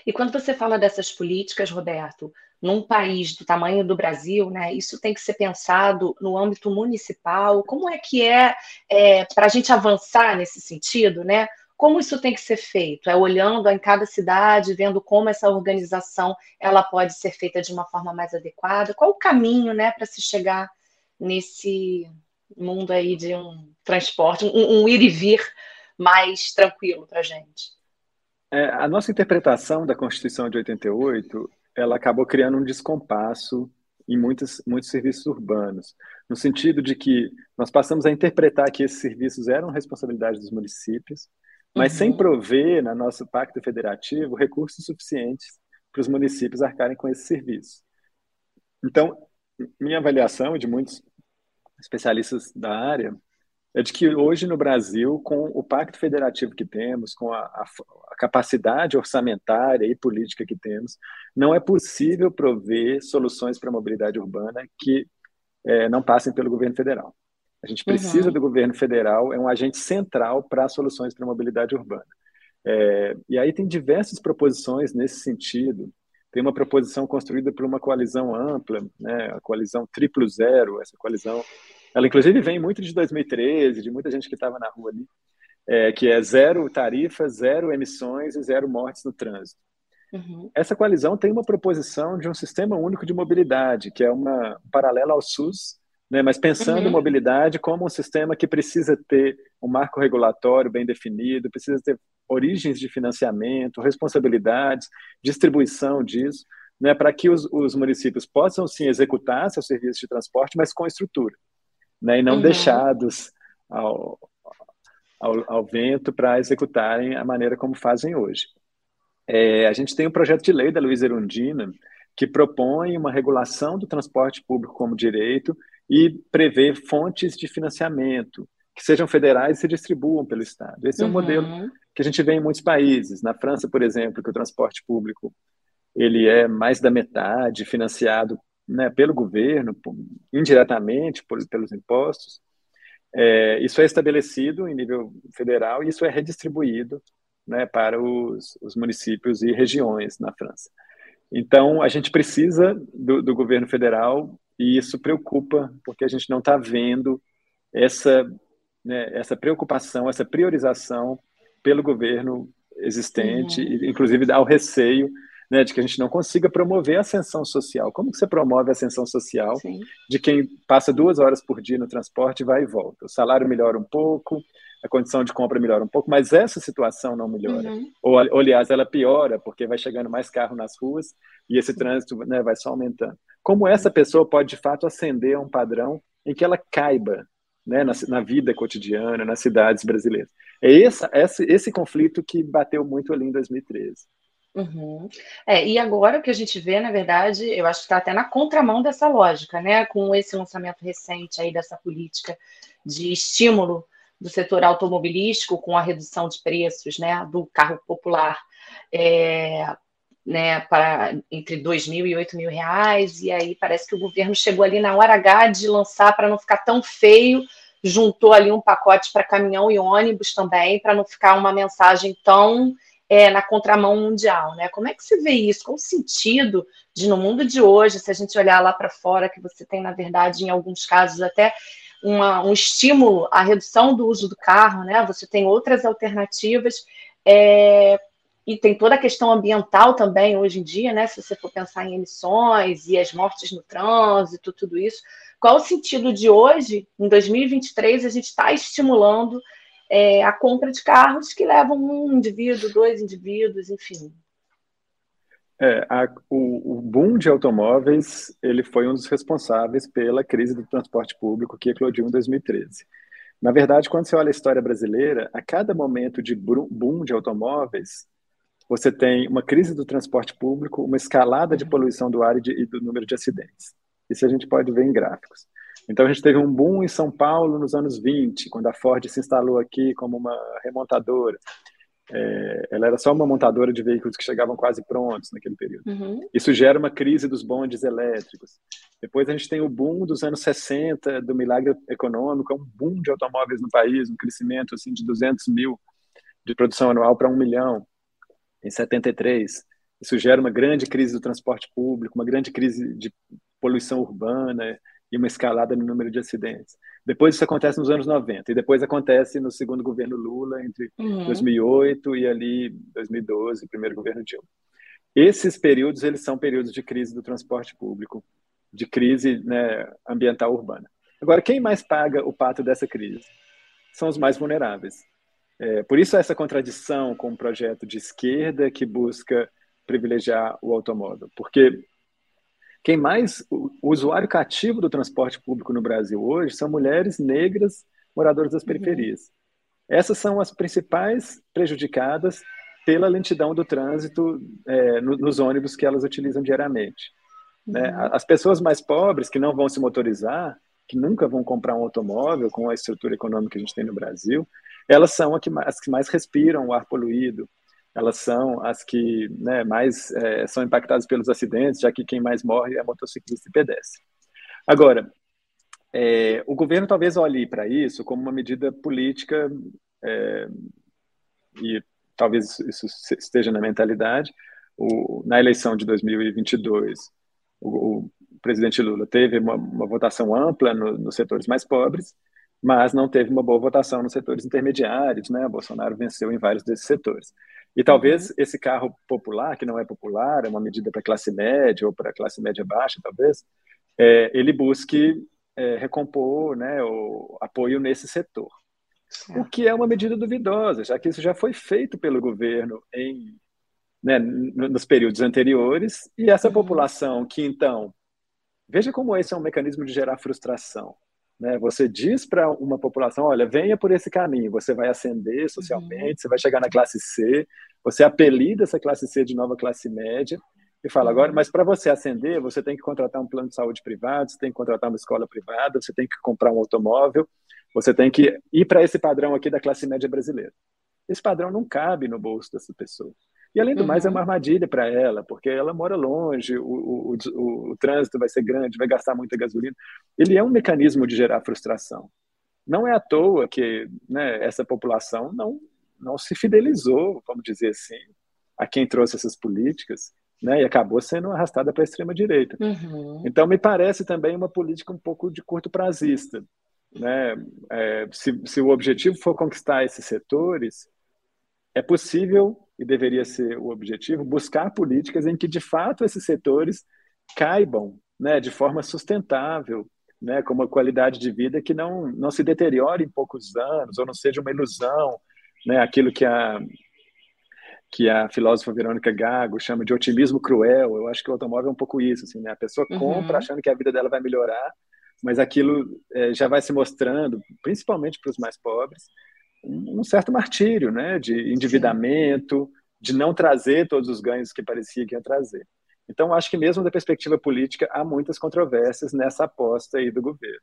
E quando você fala dessas políticas, Roberto, num país do tamanho do Brasil, né, isso tem que ser pensado no âmbito municipal. Como é que é, é para a gente avançar nesse sentido, né? Como isso tem que ser feito? É olhando em cada cidade, vendo como essa organização ela pode ser feita de uma forma mais adequada. Qual o caminho, né, para se chegar nesse mundo aí de um transporte, um, um ir e vir mais tranquilo para a gente? É, a nossa interpretação da Constituição de 88 ela acabou criando um descompasso em muitos, muitos serviços urbanos, no sentido de que nós passamos a interpretar que esses serviços eram responsabilidade dos municípios, mas uhum. sem prover, no nosso pacto federativo, recursos suficientes para os municípios arcarem com esse serviço. Então, minha avaliação de muitos especialistas da área é de que hoje no Brasil, com o pacto federativo que temos, com a, a, a, capacidade orçamentária e política que temos, não é possível prover soluções para a mobilidade urbana que é, não passem pelo governo federal. A gente precisa uhum. do governo federal, é um agente central para soluções para a mobilidade urbana. É, e aí tem diversas proposições nesse sentido. Tem uma proposição construída por uma coalizão ampla, né, a coalizão triplo zero, essa coalizão ela, inclusive, vem muito de 2013, de muita gente que estava na rua ali, é, que é zero tarifas, zero emissões e zero mortes no trânsito. Uhum. Essa coalizão tem uma proposição de um sistema único de mobilidade, que é uma um paralelo ao SUS, né, mas pensando uhum. mobilidade como um sistema que precisa ter um marco regulatório bem definido, precisa ter origens de financiamento, responsabilidades, distribuição disso, né, para que os, os municípios possam sim executar seus serviços de transporte, mas com estrutura né, e não uhum. deixados ao, ao, ao vento para executarem a maneira como fazem hoje. É, a gente tem um projeto de lei da Luísa Erundina que propõe uma regulação do transporte público como direito e prevê fontes de financiamento que sejam federais e se distribuam pelo Estado. Esse é um uhum. modelo que a gente vê em muitos países. Na França, por exemplo, que o transporte público ele é mais da metade financiado né, pelo governo, indiretamente por, pelos impostos. É, isso é estabelecido em nível federal e isso é redistribuído né, para os, os, municípios e regiões na França. Então, a gente precisa do, do governo federal e isso preocupa, porque a gente não está vendo essa, né, essa preocupação, essa priorização pelo governo existente, uhum. inclusive dá o receio né, de que a gente não consiga promover a ascensão social. Como que você promove a ascensão social Sim. de quem passa duas horas por dia no transporte, vai e volta? O salário melhora um pouco, a condição de compra melhora um pouco, mas essa situação não melhora. Uhum. Ou, aliás, ela piora, porque vai chegando mais carro nas ruas e esse trânsito né, vai só aumentando. Como essa pessoa pode, de fato, ascender a um padrão em que ela caiba né, na, na, vida cotidiana, nas cidades brasileiras? É esse, esse conflito que bateu muito ali em 2013. Uhum. É, e agora o que a gente vê, na verdade, eu acho que está até na contramão dessa lógica, né? Com esse lançamento recente aí dessa política de estímulo do setor automobilístico com a redução de preços, né, do carro popular, é, né, para entre dois mil e oito mil reais, e aí parece que o governo chegou ali na hora H de lançar para não ficar tão feio, juntou ali um pacote para caminhão e ônibus também, para não ficar uma mensagem tão é, na contramão mundial, né? Como é que você vê isso? Qual o sentido de, no mundo de hoje, se a gente olhar lá para fora, que você tem, na verdade, em alguns casos, até uma, um estímulo à redução do uso do carro, né? Você tem outras alternativas, é, e tem toda a questão ambiental também hoje em dia, né? Se você for pensar em emissões e as mortes no trânsito, tudo isso. Qual o sentido de hoje, em 2023, a gente está estimulando é, a compra de carros que levam um indivíduo, dois indivíduos, enfim. É, a, o, o, boom de automóveis ele foi um dos responsáveis pela crise do transporte público que eclodiu em 2013. Na verdade, quando você olha a história brasileira, a cada momento de boom de automóveis, você tem uma crise do transporte público, uma escalada de uhum. poluição do ar e, de, e do número de acidentes. Isso a gente pode ver em gráficos. Então, a gente teve um boom em São Paulo nos anos 20, quando a Ford se instalou aqui como uma remontadora. É, ela era só uma montadora de veículos que chegavam quase prontos naquele período. Uhum. Isso gera uma crise dos bondes elétricos. Depois a gente tem o boom dos anos 60, do milagre econômico, um boom de automóveis no país, um crescimento assim de 200 mil de produção anual para um milhão em 73. Isso gera uma grande crise do transporte público, uma grande crise de poluição urbana, e uma escalada no número de acidentes. Depois isso acontece nos anos 90 e depois acontece no segundo governo Lula entre uhum. 2008 e ali 2012, primeiro governo Dilma. Esses períodos eles são períodos de crise do transporte público, de crise né, ambiental urbana. Agora, quem mais paga o pato dessa crise? São os mais vulneráveis. É, por isso essa contradição com um projeto de esquerda que busca privilegiar o automóvel, porque quem mais, o usuário cativo do transporte público no Brasil hoje são mulheres negras moradoras das uhum. periferias. Uhum. Essas são as principais prejudicadas pela lentidão do trânsito é, nos ônibus que elas utilizam diariamente. Né? Uhum. Né? As pessoas mais pobres, que não vão se motorizar, que nunca vão comprar um automóvel com a estrutura econômica que a gente tem no Brasil, elas são as que mais respiram o ar poluído, elas são as que né, mais é, são impactadas pelos acidentes, já que quem mais morre é motociclista e pedestre. Agora, é, o governo talvez olhe para isso como uma medida política, é, e talvez isso esteja na mentalidade. O, na eleição de 2022, o, o presidente Lula teve uma, uma votação ampla no, nos setores mais pobres, mas não teve uma boa votação nos setores intermediários, né? Bolsonaro venceu em vários desses setores. E talvez uhum. esse carro popular, que não é popular, é uma medida para classe média ou para classe média baixa, talvez, é, ele busque é, recompor né, o apoio nesse setor. O que é uma medida duvidosa, já que isso já foi feito pelo governo em, né, nos períodos anteriores, e essa uhum. população que, então, veja como esse é um mecanismo de gerar frustração. Né? Você diz para uma população, olha, venha por esse caminho, você vai ascender socialmente, uhum. você vai chegar na classe C, você apelida essa classe C de nova classe média e fala agora, uhum. mas para você ascender, você tem que contratar um plano de saúde privado, você tem que contratar uma escola privada, você tem que comprar um automóvel, você tem que ir para esse padrão aqui da classe média brasileira. Esse padrão não cabe no bolso dessa pessoa. E além do uhum. mais, é uma uhum. armadilha para ela, porque ela mora longe, o, o, o, o, trânsito vai ser grande, vai gastar muita gasolina. Ele é um mecanismo de gerar frustração. Não é à toa que né, essa população não, não se fidelizou, vamos dizer assim, a quem trouxe essas políticas, né, e acabou sendo arrastada para a extrema-direita. Uhum. Então, me parece também uma política um pouco de curto prazista. Né? É, se, se o objetivo for conquistar esses setores, é possível e deveria ser o objetivo, buscar políticas em que, de fato, esses setores caibam né, de forma sustentável, né, com uma qualidade de vida que não, não se deteriore em poucos anos, ou não seja uma ilusão, né, aquilo que a, que a filósofa Verônica Gago chama de otimismo cruel. Eu acho que o automóvel é um pouco isso, assim, né? A pessoa uhum. compra achando que a vida dela vai melhorar, mas aquilo é, já vai se mostrando, principalmente para os mais pobres, um certo martírio, né, de endividamento, Sim. de não trazer todos os ganhos que parecia que ia trazer. Então, acho que mesmo da perspectiva política, há muitas controvérsias nessa aposta aí do governo.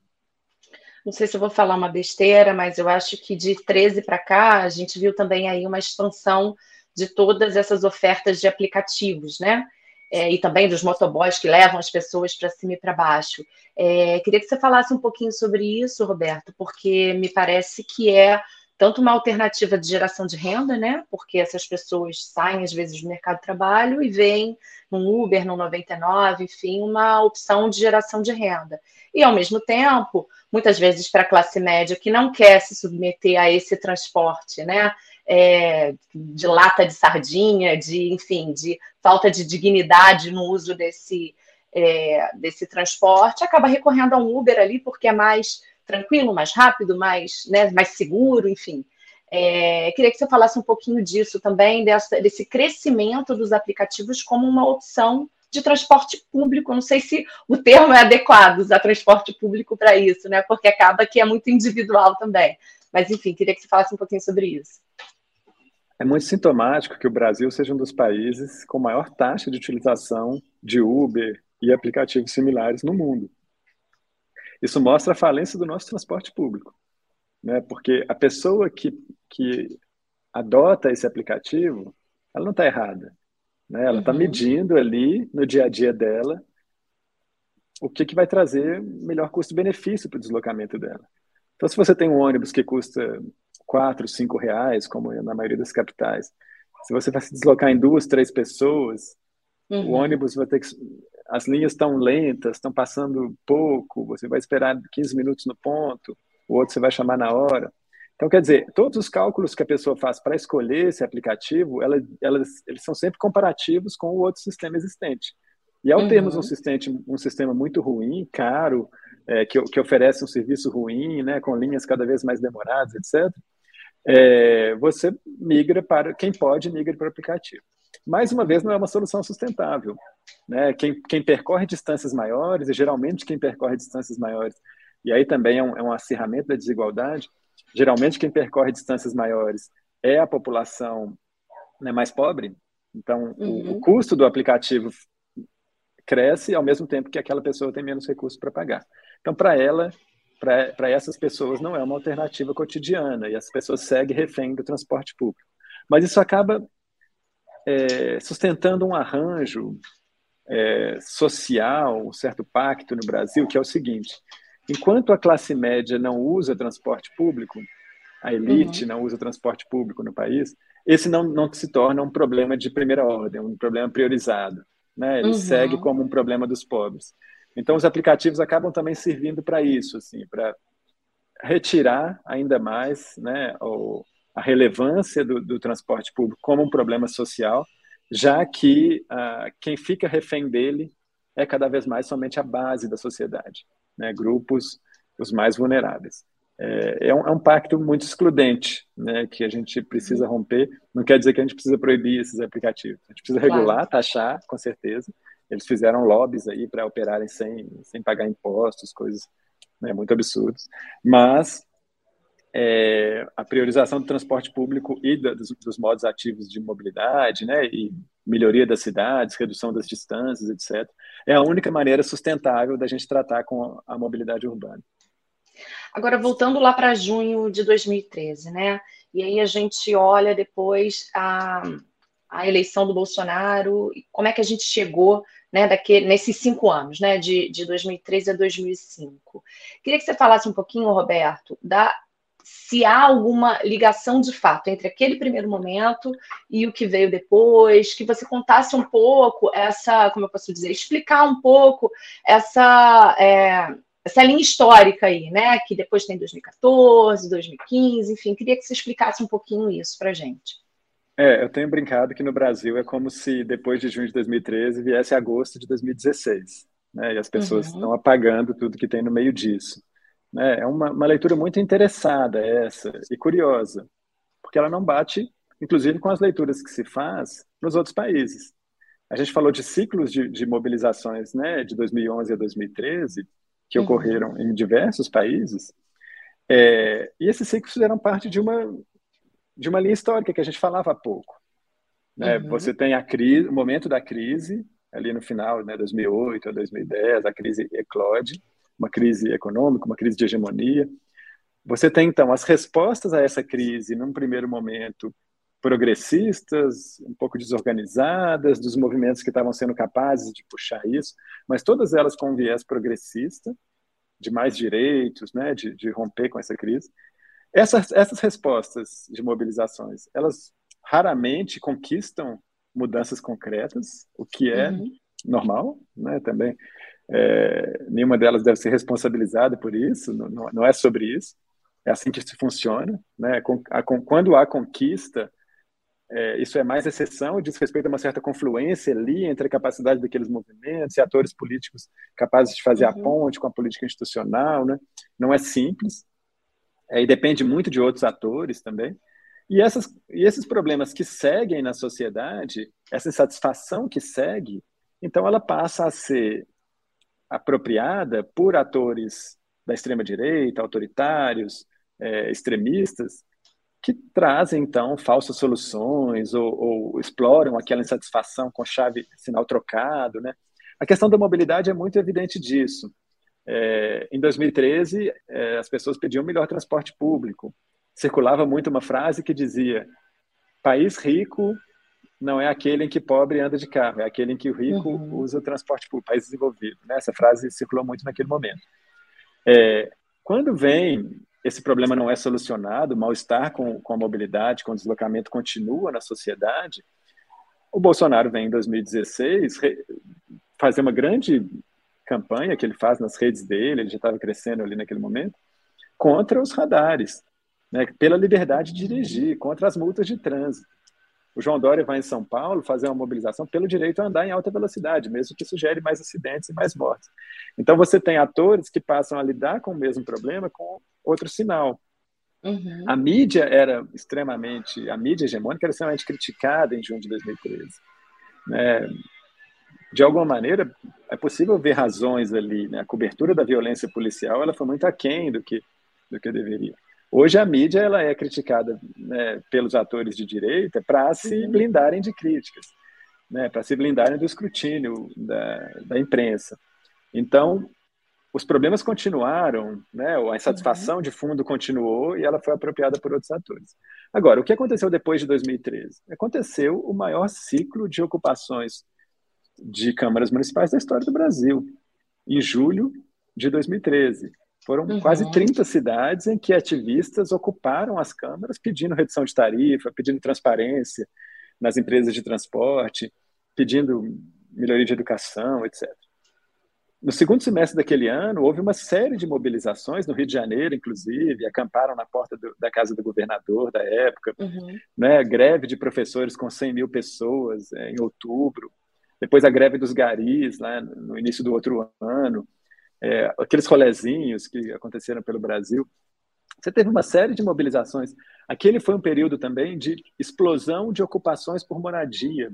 Não sei se eu vou falar uma besteira, mas eu acho que de 13 para cá, a gente viu também aí uma expansão de todas essas ofertas de aplicativos, né? É, e também dos motoboys que levam as pessoas para cima e para baixo. É, queria que você falasse um pouquinho sobre isso, Roberto, porque me parece que é tanto uma alternativa de geração de renda, né? Porque essas pessoas saem às vezes do mercado de trabalho e veem no Uber, no 99, enfim, uma opção de geração de renda. E ao mesmo tempo, muitas vezes para a classe média que não quer se submeter a esse transporte, né? É, de lata de sardinha, de enfim, de falta de dignidade no uso desse, é, desse transporte, acaba recorrendo a um Uber ali porque é mais tranquilo, mais rápido, mais, né, mais seguro, enfim. É, queria que você falasse um pouquinho disso também, dessa, desse crescimento dos aplicativos como uma opção de transporte público. Não sei se o termo é adequado usar transporte público para isso, né? Porque acaba que é muito individual também. Mas, enfim, queria que você falasse um pouquinho sobre isso. É muito sintomático que o Brasil seja um dos países com maior taxa de utilização de Uber, e aplicativos similares no mundo. Isso mostra a falência do nosso transporte público, né? Porque a pessoa que, que adota esse aplicativo, ela não está errada, né? Ela está uhum. medindo ali no dia a dia dela o que, que vai trazer melhor custo-benefício para o deslocamento dela. Então, se você tem um ônibus que custa quatro, cinco reais, como na maioria das capitais, se você vai se deslocar em duas, três pessoas, uhum. o ônibus vai ter que as linhas estão lentas, estão passando pouco, você vai esperar 15 minutos no ponto, o outro você vai chamar na hora. Então, quer dizer, todos os cálculos que a pessoa faz para escolher esse aplicativo, ela, elas, eles são sempre comparativos com o outro sistema existente. E ao uhum. termos um sistema, um sistema muito ruim, caro, é, que, que oferece um serviço ruim, né, com linhas cada vez mais demoradas, etc., é, você migra para, quem pode, migra para o aplicativo mais uma vez, não é uma solução sustentável. Né? Quem, quem percorre distâncias maiores, e geralmente quem percorre distâncias maiores, e aí também é um, é um acirramento da desigualdade, geralmente quem percorre distâncias maiores é a população né, mais pobre. Então, uhum. o, o custo do aplicativo cresce ao mesmo tempo que aquela pessoa tem menos recursos para pagar. Então, para ela, para essas pessoas, não é uma alternativa cotidiana e as pessoas seguem refém do transporte público. Mas isso acaba é, sustentando um arranjo é, social, um certo pacto no Brasil, que é o seguinte: enquanto a classe média não usa transporte público, a elite uhum. não usa transporte público no país, esse não, não se torna um problema de primeira ordem, um problema priorizado. Né? Ele uhum. segue como um problema dos pobres. Então, os aplicativos acabam também servindo para isso, assim, para retirar ainda mais né, o, a relevância do, do, transporte público como um problema social, já que uh, quem fica refém dele é cada vez mais somente a base da sociedade, né? grupos os mais vulneráveis. É, é, um, é um, pacto muito excludente, né, que a gente precisa romper. Não quer dizer que a gente precisa proibir esses aplicativos. A gente precisa regular, claro. taxar, com certeza. Eles fizeram lobbies aí para operarem sem, sem pagar impostos, coisas né, muito absurdas. Mas é, a priorização do transporte público e da, dos, dos, modos ativos de mobilidade, né, e melhoria das cidades, redução das distâncias, etc., é a única maneira sustentável da gente tratar com a mobilidade urbana. Agora, voltando lá para junho de 2013, né, e aí a gente olha depois a, a eleição do Bolsonaro, como é que a gente chegou né, daquele, nesses cinco anos, né, de, de 2013 a 2005. Queria que você falasse um pouquinho, Roberto, da se há alguma ligação de fato entre aquele primeiro momento e o que veio depois, que você contasse um pouco essa, como eu posso dizer, explicar um pouco essa, é, essa linha histórica aí, né? Que depois tem 2014, 2015, enfim, queria que você explicasse um pouquinho isso para gente. É, eu tenho brincado que no Brasil é como se depois de junho de 2013 viesse agosto de 2016, né? E as pessoas uhum. estão apagando tudo que tem no meio disso. Né? É uma, uma leitura muito interessada essa e curiosa, porque ela não bate, inclusive, com as leituras que se faz nos outros países. A gente falou de ciclos de, de mobilizações né, de 2011 a 2013, que uhum. ocorreram em diversos países, é, e esses ciclos fizeram parte de uma, de uma linha histórica que a gente falava há pouco. Né? Uhum. Você tem a crise, o momento da crise, ali no final, né, 2008 a 2010, a crise eclode, uma crise econômica, uma crise de hegemonia. Você tem, então, as respostas a essa crise, num primeiro momento, progressistas, um pouco desorganizadas, dos movimentos que estavam sendo capazes de puxar isso, mas todas elas com um viés progressista, de mais direitos, né, de, de romper com essa crise. Essas, essas respostas de mobilizações, elas raramente conquistam mudanças concretas, o que é uhum. normal, né, também. É, nenhuma delas deve ser responsabilizada por isso, não, não, é sobre isso. É assim que se funciona. Né? Quando há conquista, é, isso é mais exceção, diz respeito a uma certa confluência ali entre a capacidade daqueles movimentos e atores políticos capazes de fazer uhum. a ponte com a política institucional. Né? Não é simples, é, e depende muito de outros atores também. E, essas, e esses problemas que seguem na sociedade, essa insatisfação que segue, então ela passa a ser apropriada por atores da extrema-direita, autoritários, é, extremistas, que trazem, então, falsas soluções ou, ou, exploram aquela insatisfação com chave sinal trocado, né? A questão da mobilidade é muito evidente disso. É, em 2013, é, as pessoas pediam melhor transporte público. Circulava muito uma frase que dizia: país rico não é aquele em que pobre anda de carro, é aquele em que o rico uhum. usa o transporte público, país desenvolvido. Né? Essa frase circulou muito naquele momento. É, quando vem esse problema não é solucionado, o mal-estar com, com a mobilidade, com o deslocamento continua na sociedade, o Bolsonaro vem em 2016 fazer uma grande campanha que ele faz nas redes dele, ele já estava crescendo ali naquele momento, contra os radares, né, pela liberdade de dirigir, contra as multas de trânsito. O João Dória vai em São Paulo fazer uma mobilização pelo direito a andar em alta velocidade, mesmo que sugere mais acidentes e mais mortes. Então você tem atores que passam a lidar com o mesmo problema com outro sinal. Uhum. A mídia era extremamente, a mídia hegemônica era extremamente criticada em junho de 2013. Né? De alguma maneira, é possível ver razões ali. Né? A cobertura da violência policial ela foi muito aquém do que, do que deveria. Hoje a mídia ela é criticada né, pelos atores de direita para se uhum. blindarem de críticas, né, para se blindarem do escrutínio da, da imprensa. Então, os problemas continuaram, né, a insatisfação uhum. de fundo continuou e ela foi apropriada por outros atores. Agora, o que aconteceu depois de 2013? Aconteceu o maior ciclo de ocupações de câmaras municipais da história do Brasil, em julho de 2013. Foram uhum. quase 30 cidades em que ativistas ocuparam as câmaras pedindo redução de tarifa, pedindo transparência nas empresas de transporte, pedindo melhoria de educação, etc. No segundo semestre daquele ano, houve uma série de mobilizações, no Rio de Janeiro, inclusive, acamparam na porta do, da casa do governador da época, uhum. né, greve de professores com 100 mil pessoas é, em outubro, depois a greve dos garis, lá no início do outro ano, é, aqueles rolezinhos que aconteceram pelo Brasil. Você teve uma série de mobilizações. Aquele foi um período também de explosão de ocupações por moradia.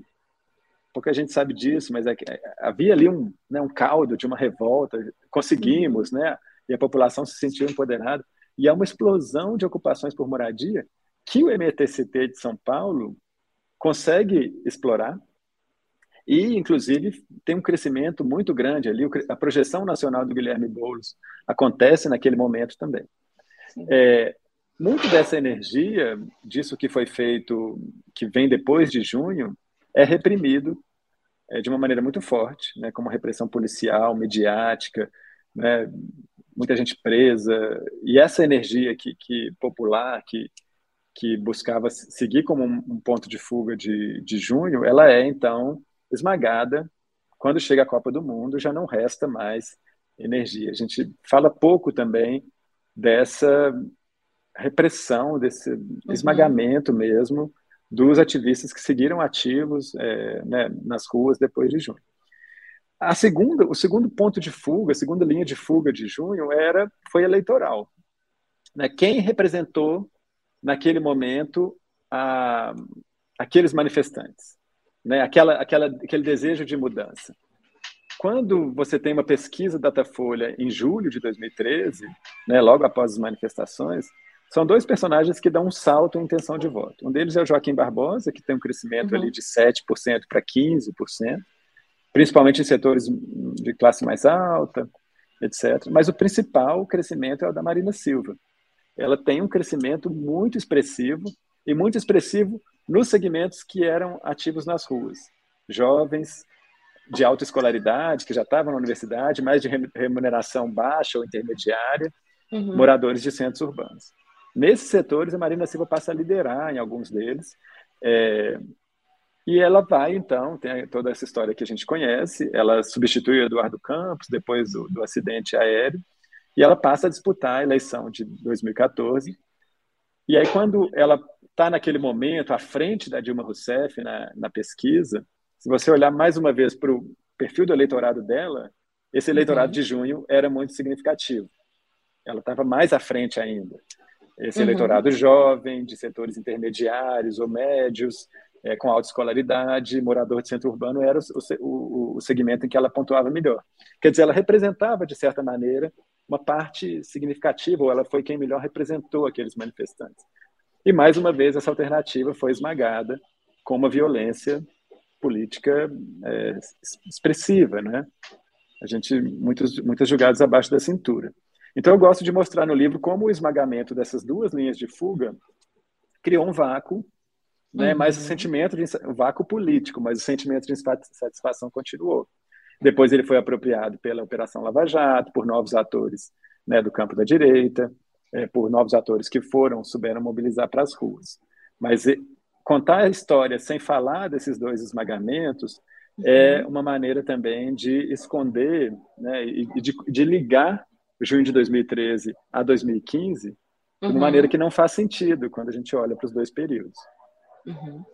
Pouca gente sabe disso, mas é é, havia ali um, né, um caldo de uma revolta. Conseguimos, né? E a população se sentiu empoderada. E há uma explosão de ocupações por moradia que o MTCT de São Paulo consegue explorar e, inclusive, tem um crescimento muito grande ali. A projeção nacional do Guilherme Boulos acontece naquele momento também. É, muito dessa energia, disso que foi feito, que vem depois de junho, é reprimido é, de uma maneira muito forte, né, como repressão policial, mediática, né, muita gente presa. E essa energia que, que popular, que, que buscava seguir como um, um ponto de fuga de, de junho, ela é, então, esmagada. Quando chega a Copa do Mundo, já não resta mais energia. A gente fala pouco também dessa repressão, desse uhum. esmagamento mesmo dos ativistas que seguiram ativos é, né, nas ruas depois de junho. A segunda, o segundo ponto de fuga, a segunda linha de fuga de junho era foi eleitoral. Né? Quem representou naquele momento a, aqueles manifestantes? Né? Aquela, aquela, aquele desejo de mudança. Quando você tem uma pesquisa Datafolha em julho de 2013, né, logo após as manifestações, são dois personagens que dão um salto em intenção de voto. Um deles é o Joaquim Barbosa, que tem um crescimento uhum. ali de 7% para 15%, principalmente em setores de classe mais alta, etc. Mas o principal crescimento é o da Marina Silva. Ela tem um crescimento muito expressivo, e muito expressivo nos segmentos que eram ativos nas ruas. Jovens de alta escolaridade, que já estavam na universidade, mas de remuneração baixa ou intermediária, uhum. moradores de centros urbanos. Nesses setores, a Marina Silva passa a liderar em alguns deles, é, e ela vai, então, tem toda essa história que a gente conhece, ela substitui o Eduardo Campos depois do, do acidente aéreo, e ela passa a disputar a eleição de 2014. E aí, quando ela está naquele momento à frente da Dilma Rousseff na, na pesquisa, se você olhar mais uma vez para o perfil do eleitorado dela, esse eleitorado uhum. de junho era muito significativo. Ela estava mais à frente ainda. Esse uhum. eleitorado jovem, de setores intermediários ou médios, é, com alta escolaridade, morador de centro urbano, era o, o, o segmento em que ela pontuava melhor. Quer dizer, ela representava, de certa maneira, uma parte significativa, ou ela foi quem melhor representou aqueles manifestantes. E mais uma vez essa alternativa foi esmagada com uma violência política é, expressiva, né? A gente muitos muitos julgados abaixo da cintura. Então eu gosto de mostrar no livro como o esmagamento dessas duas linhas de fuga criou um vácuo, né? Uhum. Mas o sentimento de um vácuo político, mas o sentimento de insatisfação continuou. Depois ele foi apropriado pela Operação Lava Jato, por novos atores né, do campo da direita, é, por novos atores que foram, souberam mobilizar para as ruas. Mas contar a história sem falar desses dois esmagamentos é uhum. uma maneira também de esconder né, e de, de ligar junho de 2013 a 2015 de uma uhum. maneira que não faz sentido quando a gente olha para os dois períodos. Uhum.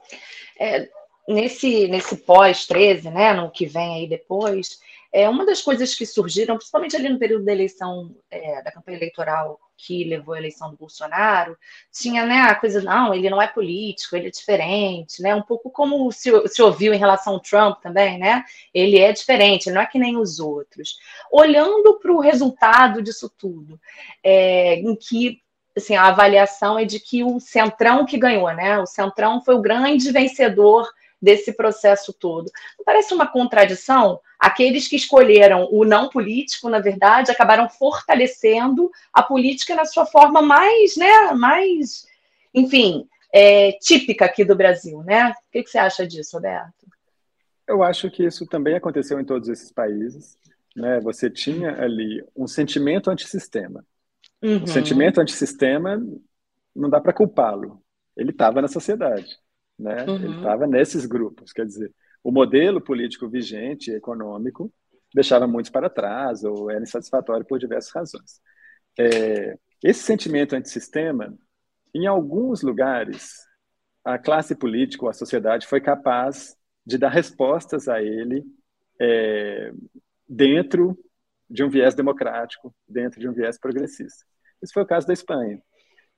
É, nesse nesse pós 13, né, no que vem aí depois, é uma das coisas que surgiram, principalmente ali no período da eleição, é, da campanha eleitoral que levou à eleição do Bolsonaro, tinha né, a coisa, não, ele não é político, ele é diferente, né? Um pouco como se, se ouviu em relação ao Trump também, né? Ele é diferente, ele não é que nem os outros. Olhando para o resultado disso tudo, é, em que assim, a avaliação é de que o Centrão que ganhou, né? O Centrão foi o grande vencedor desse processo todo. Não parece uma contradição? Aqueles que escolheram o não político, na verdade, acabaram fortalecendo a política na sua forma mais, né, mais, enfim, é, típica aqui do Brasil, né? O que, que você acha disso, Roberto? Eu acho que isso também aconteceu em todos esses países. Né? Você tinha ali um sentimento antissistema. Uhum. O sentimento antissistema não dá para culpá-lo. Ele estava na sociedade né? Uhum. Ele estava nesses grupos, quer dizer, o modelo político vigente, econômico, deixava muitos para trás ou era insatisfatório por diversas razões. É, esse sentimento antissistema, em alguns lugares, a classe política ou a sociedade foi capaz de dar respostas a ele é, dentro de um viés democrático, dentro de um viés progressista. Esse foi o caso da Espanha.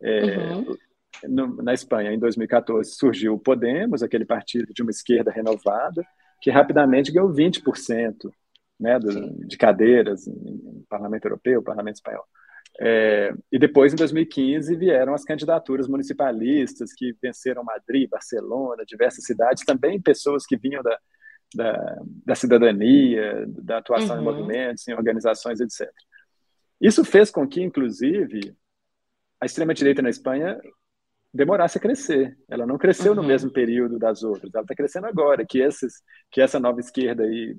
É, uhum no, na Espanha, em 2014, surgiu o Podemos, aquele partido de uma esquerda renovada, que rapidamente ganhou 20% né, do, de cadeiras no Parlamento Europeu, Parlamento Espanhol. É, e depois, em 2015, vieram as candidaturas municipalistas que venceram Madrid, Barcelona, diversas cidades, também pessoas que vinham da, da, da cidadania, da atuação uhum. em movimentos, em organizações, etc. Isso fez com que, inclusive, a extrema-direita na Espanha demorasse a crescer. Ela não cresceu uhum. no mesmo período das outras. Ela está crescendo agora, que, esses, que essa nova esquerda aí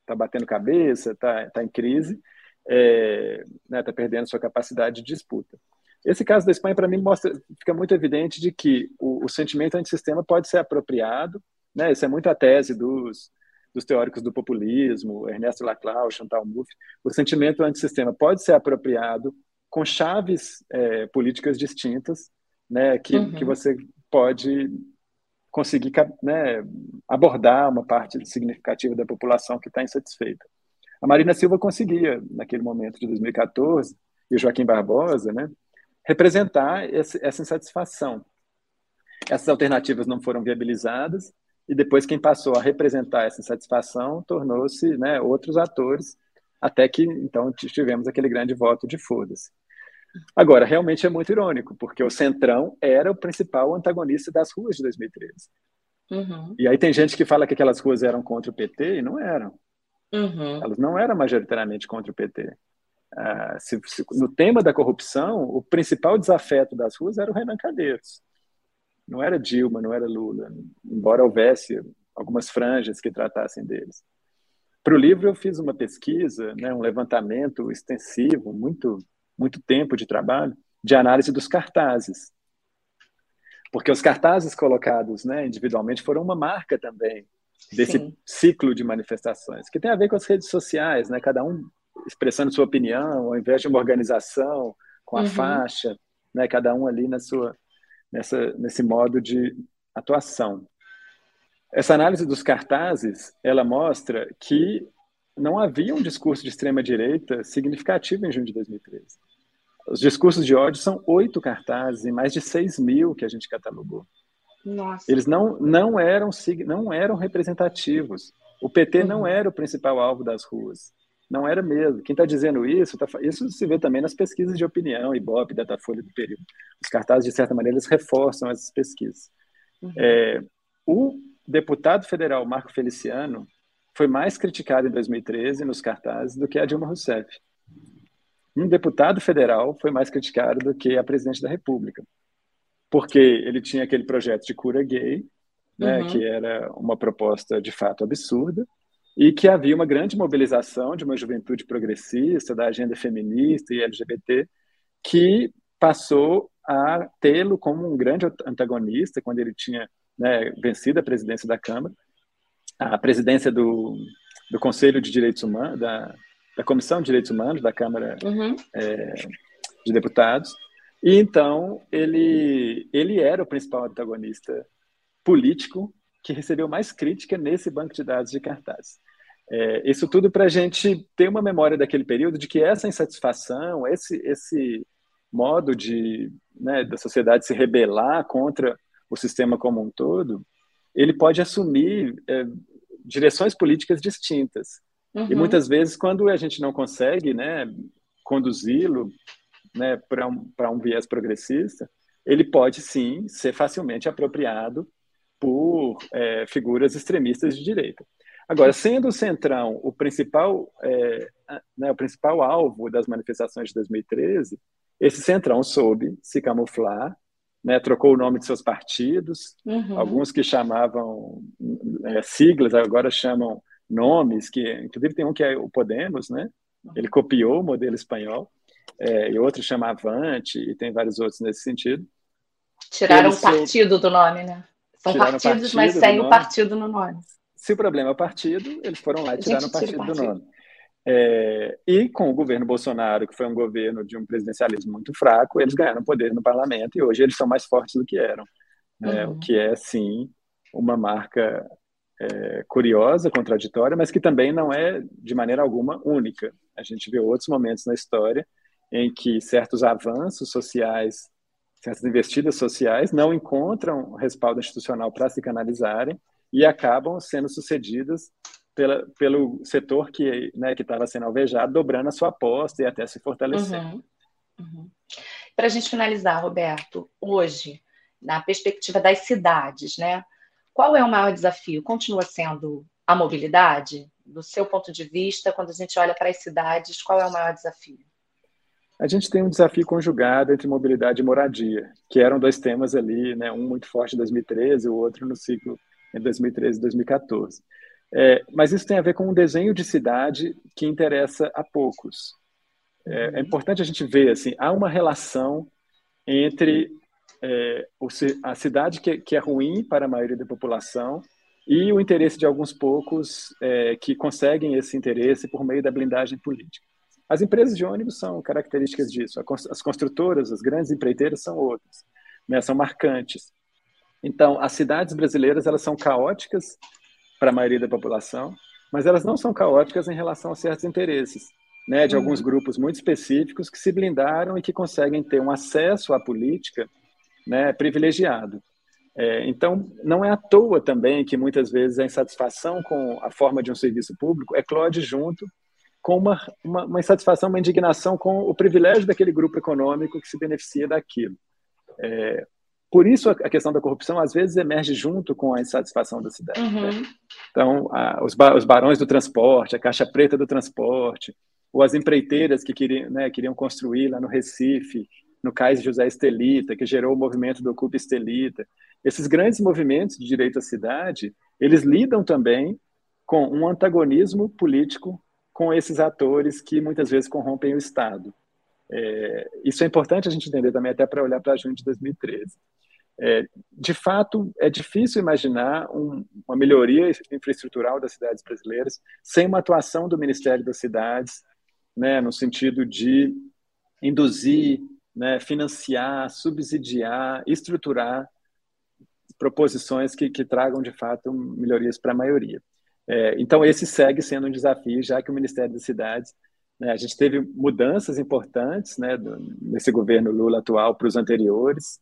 está batendo cabeça, está tá em crise, está é, né, tá perdendo sua capacidade de disputa. Esse caso da Espanha, para mim, mostra, fica muito evidente de que o, o sentimento antissistema pode ser apropriado, né? Isso é muito a tese dos, dos teóricos do populismo, Ernesto Laclau, Chantal Mouffe. O sentimento antissistema pode ser apropriado com chaves é, políticas distintas né, que, uhum. que você pode conseguir né, abordar uma parte significativa da população que está insatisfeita. A Marina Silva conseguia, naquele momento de 2014, e o Joaquim Barbosa, né, representar esse, essa insatisfação. Essas alternativas não foram viabilizadas, e depois quem passou a representar essa insatisfação tornou-se né, outros atores, até que então tivemos aquele grande voto de foda-se. Agora, realmente é muito irônico, porque o Centrão era o principal antagonista das ruas de 2013. Uhum. E aí tem gente que fala que aquelas ruas eram contra o PT e não eram. Uhum. Elas não eram majoritariamente contra o PT. Ah, se, se, no tema da corrupção, o principal desafeto das ruas era o Renan Cadeiros. Não era Dilma, não era Lula, embora houvesse algumas franjas que tratassem deles. Para o livro, eu fiz uma pesquisa, né, um levantamento extensivo, muito muito tempo de trabalho, de análise dos cartazes. Porque os cartazes colocados né, individualmente foram uma marca também desse Sim. ciclo de manifestações, que tem a ver com as redes sociais, né, cada um expressando sua opinião, ao invés de uma organização com a uhum. faixa, né, cada um ali na sua, nessa, nesse modo de atuação. Essa análise dos cartazes, ela mostra que não havia um discurso de extrema-direita significativo em junho de 2013. Os discursos de ódio são oito cartazes e mais de seis mil que a gente catalogou. Nossa. Eles não, não, eram, não eram representativos. O PT uhum. não era o principal alvo das ruas. Não era mesmo. Quem está dizendo isso, tá, isso se vê também nas pesquisas de opinião, Ibope, Datafolha do período. Os cartazes, de certa maneira, eles reforçam essas pesquisas. Uhum. É, o deputado federal Marco Feliciano foi mais criticado em 2013 nos cartazes do que a Dilma Rousseff. Um deputado federal foi mais criticado do que a presidente da República, porque ele tinha aquele projeto de cura gay, né, uhum. que era uma proposta de fato absurda, e que havia uma grande mobilização de uma juventude progressista, da agenda feminista e LGBT, que passou a tê-lo como um grande antagonista quando ele tinha né, vencido a presidência da Câmara, a presidência do, do Conselho de Direitos Humanos, da, da Comissão de Direitos Humanos da Câmara uhum. é, de Deputados, e então ele, ele era o principal antagonista político que recebeu mais crítica nesse banco de dados de cartaz. É, isso tudo para a gente ter uma memória daquele período de que essa insatisfação, esse, esse modo de né, da sociedade se rebelar contra o sistema como um todo, ele pode assumir é, direções políticas distintas. Uhum. E muitas vezes, quando a gente não consegue né, conduzi-lo né, para um, um viés progressista, ele pode sim ser facilmente apropriado por é, figuras extremistas de direita. Agora, sendo o Centrão o principal, é, né, o principal alvo das manifestações de 2013, esse Centrão soube se camuflar, né, trocou o nome de seus partidos, uhum. alguns que chamavam é, siglas, agora chamam nomes, que inclusive tem um que é o Podemos, né? Ele copiou o modelo espanhol, é, e outro chama Avante, e tem vários outros nesse sentido. Tiraram o partido do nome, né? São partidos, partido mas sem o partido no nome. Se o problema é o partido, eles foram lá e tiraram o partido, partido, do nome. É, e com o governo Bolsonaro, que foi um governo de um presidencialismo muito fraco, eles ganharam poder no parlamento e hoje eles são mais fortes do que eram. Né? Uhum. O que é, sim, uma marca é, curiosa, contraditória, mas que também não é, de maneira alguma, única. A gente vê outros momentos na história em que certos avanços sociais, certas investidas sociais não encontram respaldo institucional para se canalizarem e acabam sendo sucedidas pela, pelo setor que né, estava sendo alvejado, dobrando a sua aposta e até se fortalecendo. Uhum. Uhum. Para a gente finalizar, Roberto, hoje, na perspectiva das cidades, né, qual é o maior desafio? Continua sendo a mobilidade? Do seu ponto de vista, quando a gente olha para as cidades, qual é o maior desafio? A gente tem um desafio conjugado entre mobilidade e moradia, que eram dois temas ali, né, um muito forte em 2013, o outro no ciclo em 2013 e 2014. É, mas isso tem a ver com um desenho de cidade que interessa a poucos. É, é importante a gente ver, assim, há uma relação entre é, a cidade que, que, é ruim para a maioria da população e o interesse de alguns poucos é, que conseguem esse interesse por meio da blindagem política. As empresas de ônibus são características disso, as construtoras, as grandes empreiteiras são outras, né, são marcantes. Então, as cidades brasileiras elas são caóticas para a maioria da população, mas elas não são caóticas em relação a certos interesses, né, de uhum. alguns grupos muito específicos que se blindaram e que conseguem ter um acesso à política, né, privilegiado. É, então, não é à toa também que muitas vezes a insatisfação com a forma de um serviço público eclode junto com uma, uma, uma insatisfação, uma indignação com o privilégio daquele grupo econômico que se beneficia daquilo. É, por isso, a questão da corrupção às vezes emerge junto com a insatisfação da cidade. Uhum. Né? Então, a, os, ba os, barões do transporte, a caixa preta do transporte, ou as empreiteiras que queriam, né, queriam construir lá no Recife, no cais José Estelita, que gerou o movimento do Ocupa Estelita. Esses grandes movimentos de direito à cidade, eles lidam também com um antagonismo político com esses atores que muitas vezes corrompem o Estado. É, isso é importante a gente entender também, até para olhar para a junho de 2013. É, de fato, é difícil imaginar um, uma melhoria infraestrutural das cidades brasileiras sem uma atuação do Ministério das Cidades, né, no sentido de induzir, né, financiar, subsidiar, estruturar proposições que, que tragam, de fato, melhorias para a maioria. É, então, esse segue sendo um desafio, já que o Ministério das Cidades né, a gente teve mudanças importantes né, nesse governo Lula atual para os anteriores,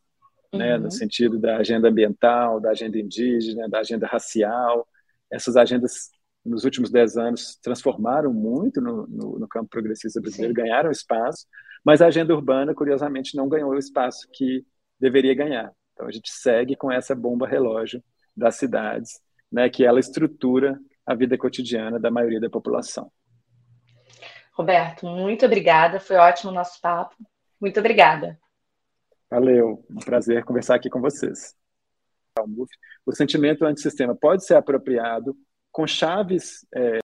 né, no uhum. sentido da agenda ambiental, da agenda indígena, da agenda racial. Essas agendas, nos últimos dez anos, transformaram muito no, no, no campo progressista brasileiro, Sim. ganharam espaço, mas a agenda urbana, curiosamente, não ganhou o espaço que deveria ganhar. Então, a gente segue com essa bomba relógio das cidades, né, que ela estrutura a vida cotidiana da maioria da população. Roberto, muito obrigada. Foi ótimo o nosso papo. Muito obrigada. Valeu, um prazer conversar aqui com vocês. O sentimento antissistema pode ser apropriado com chaves é,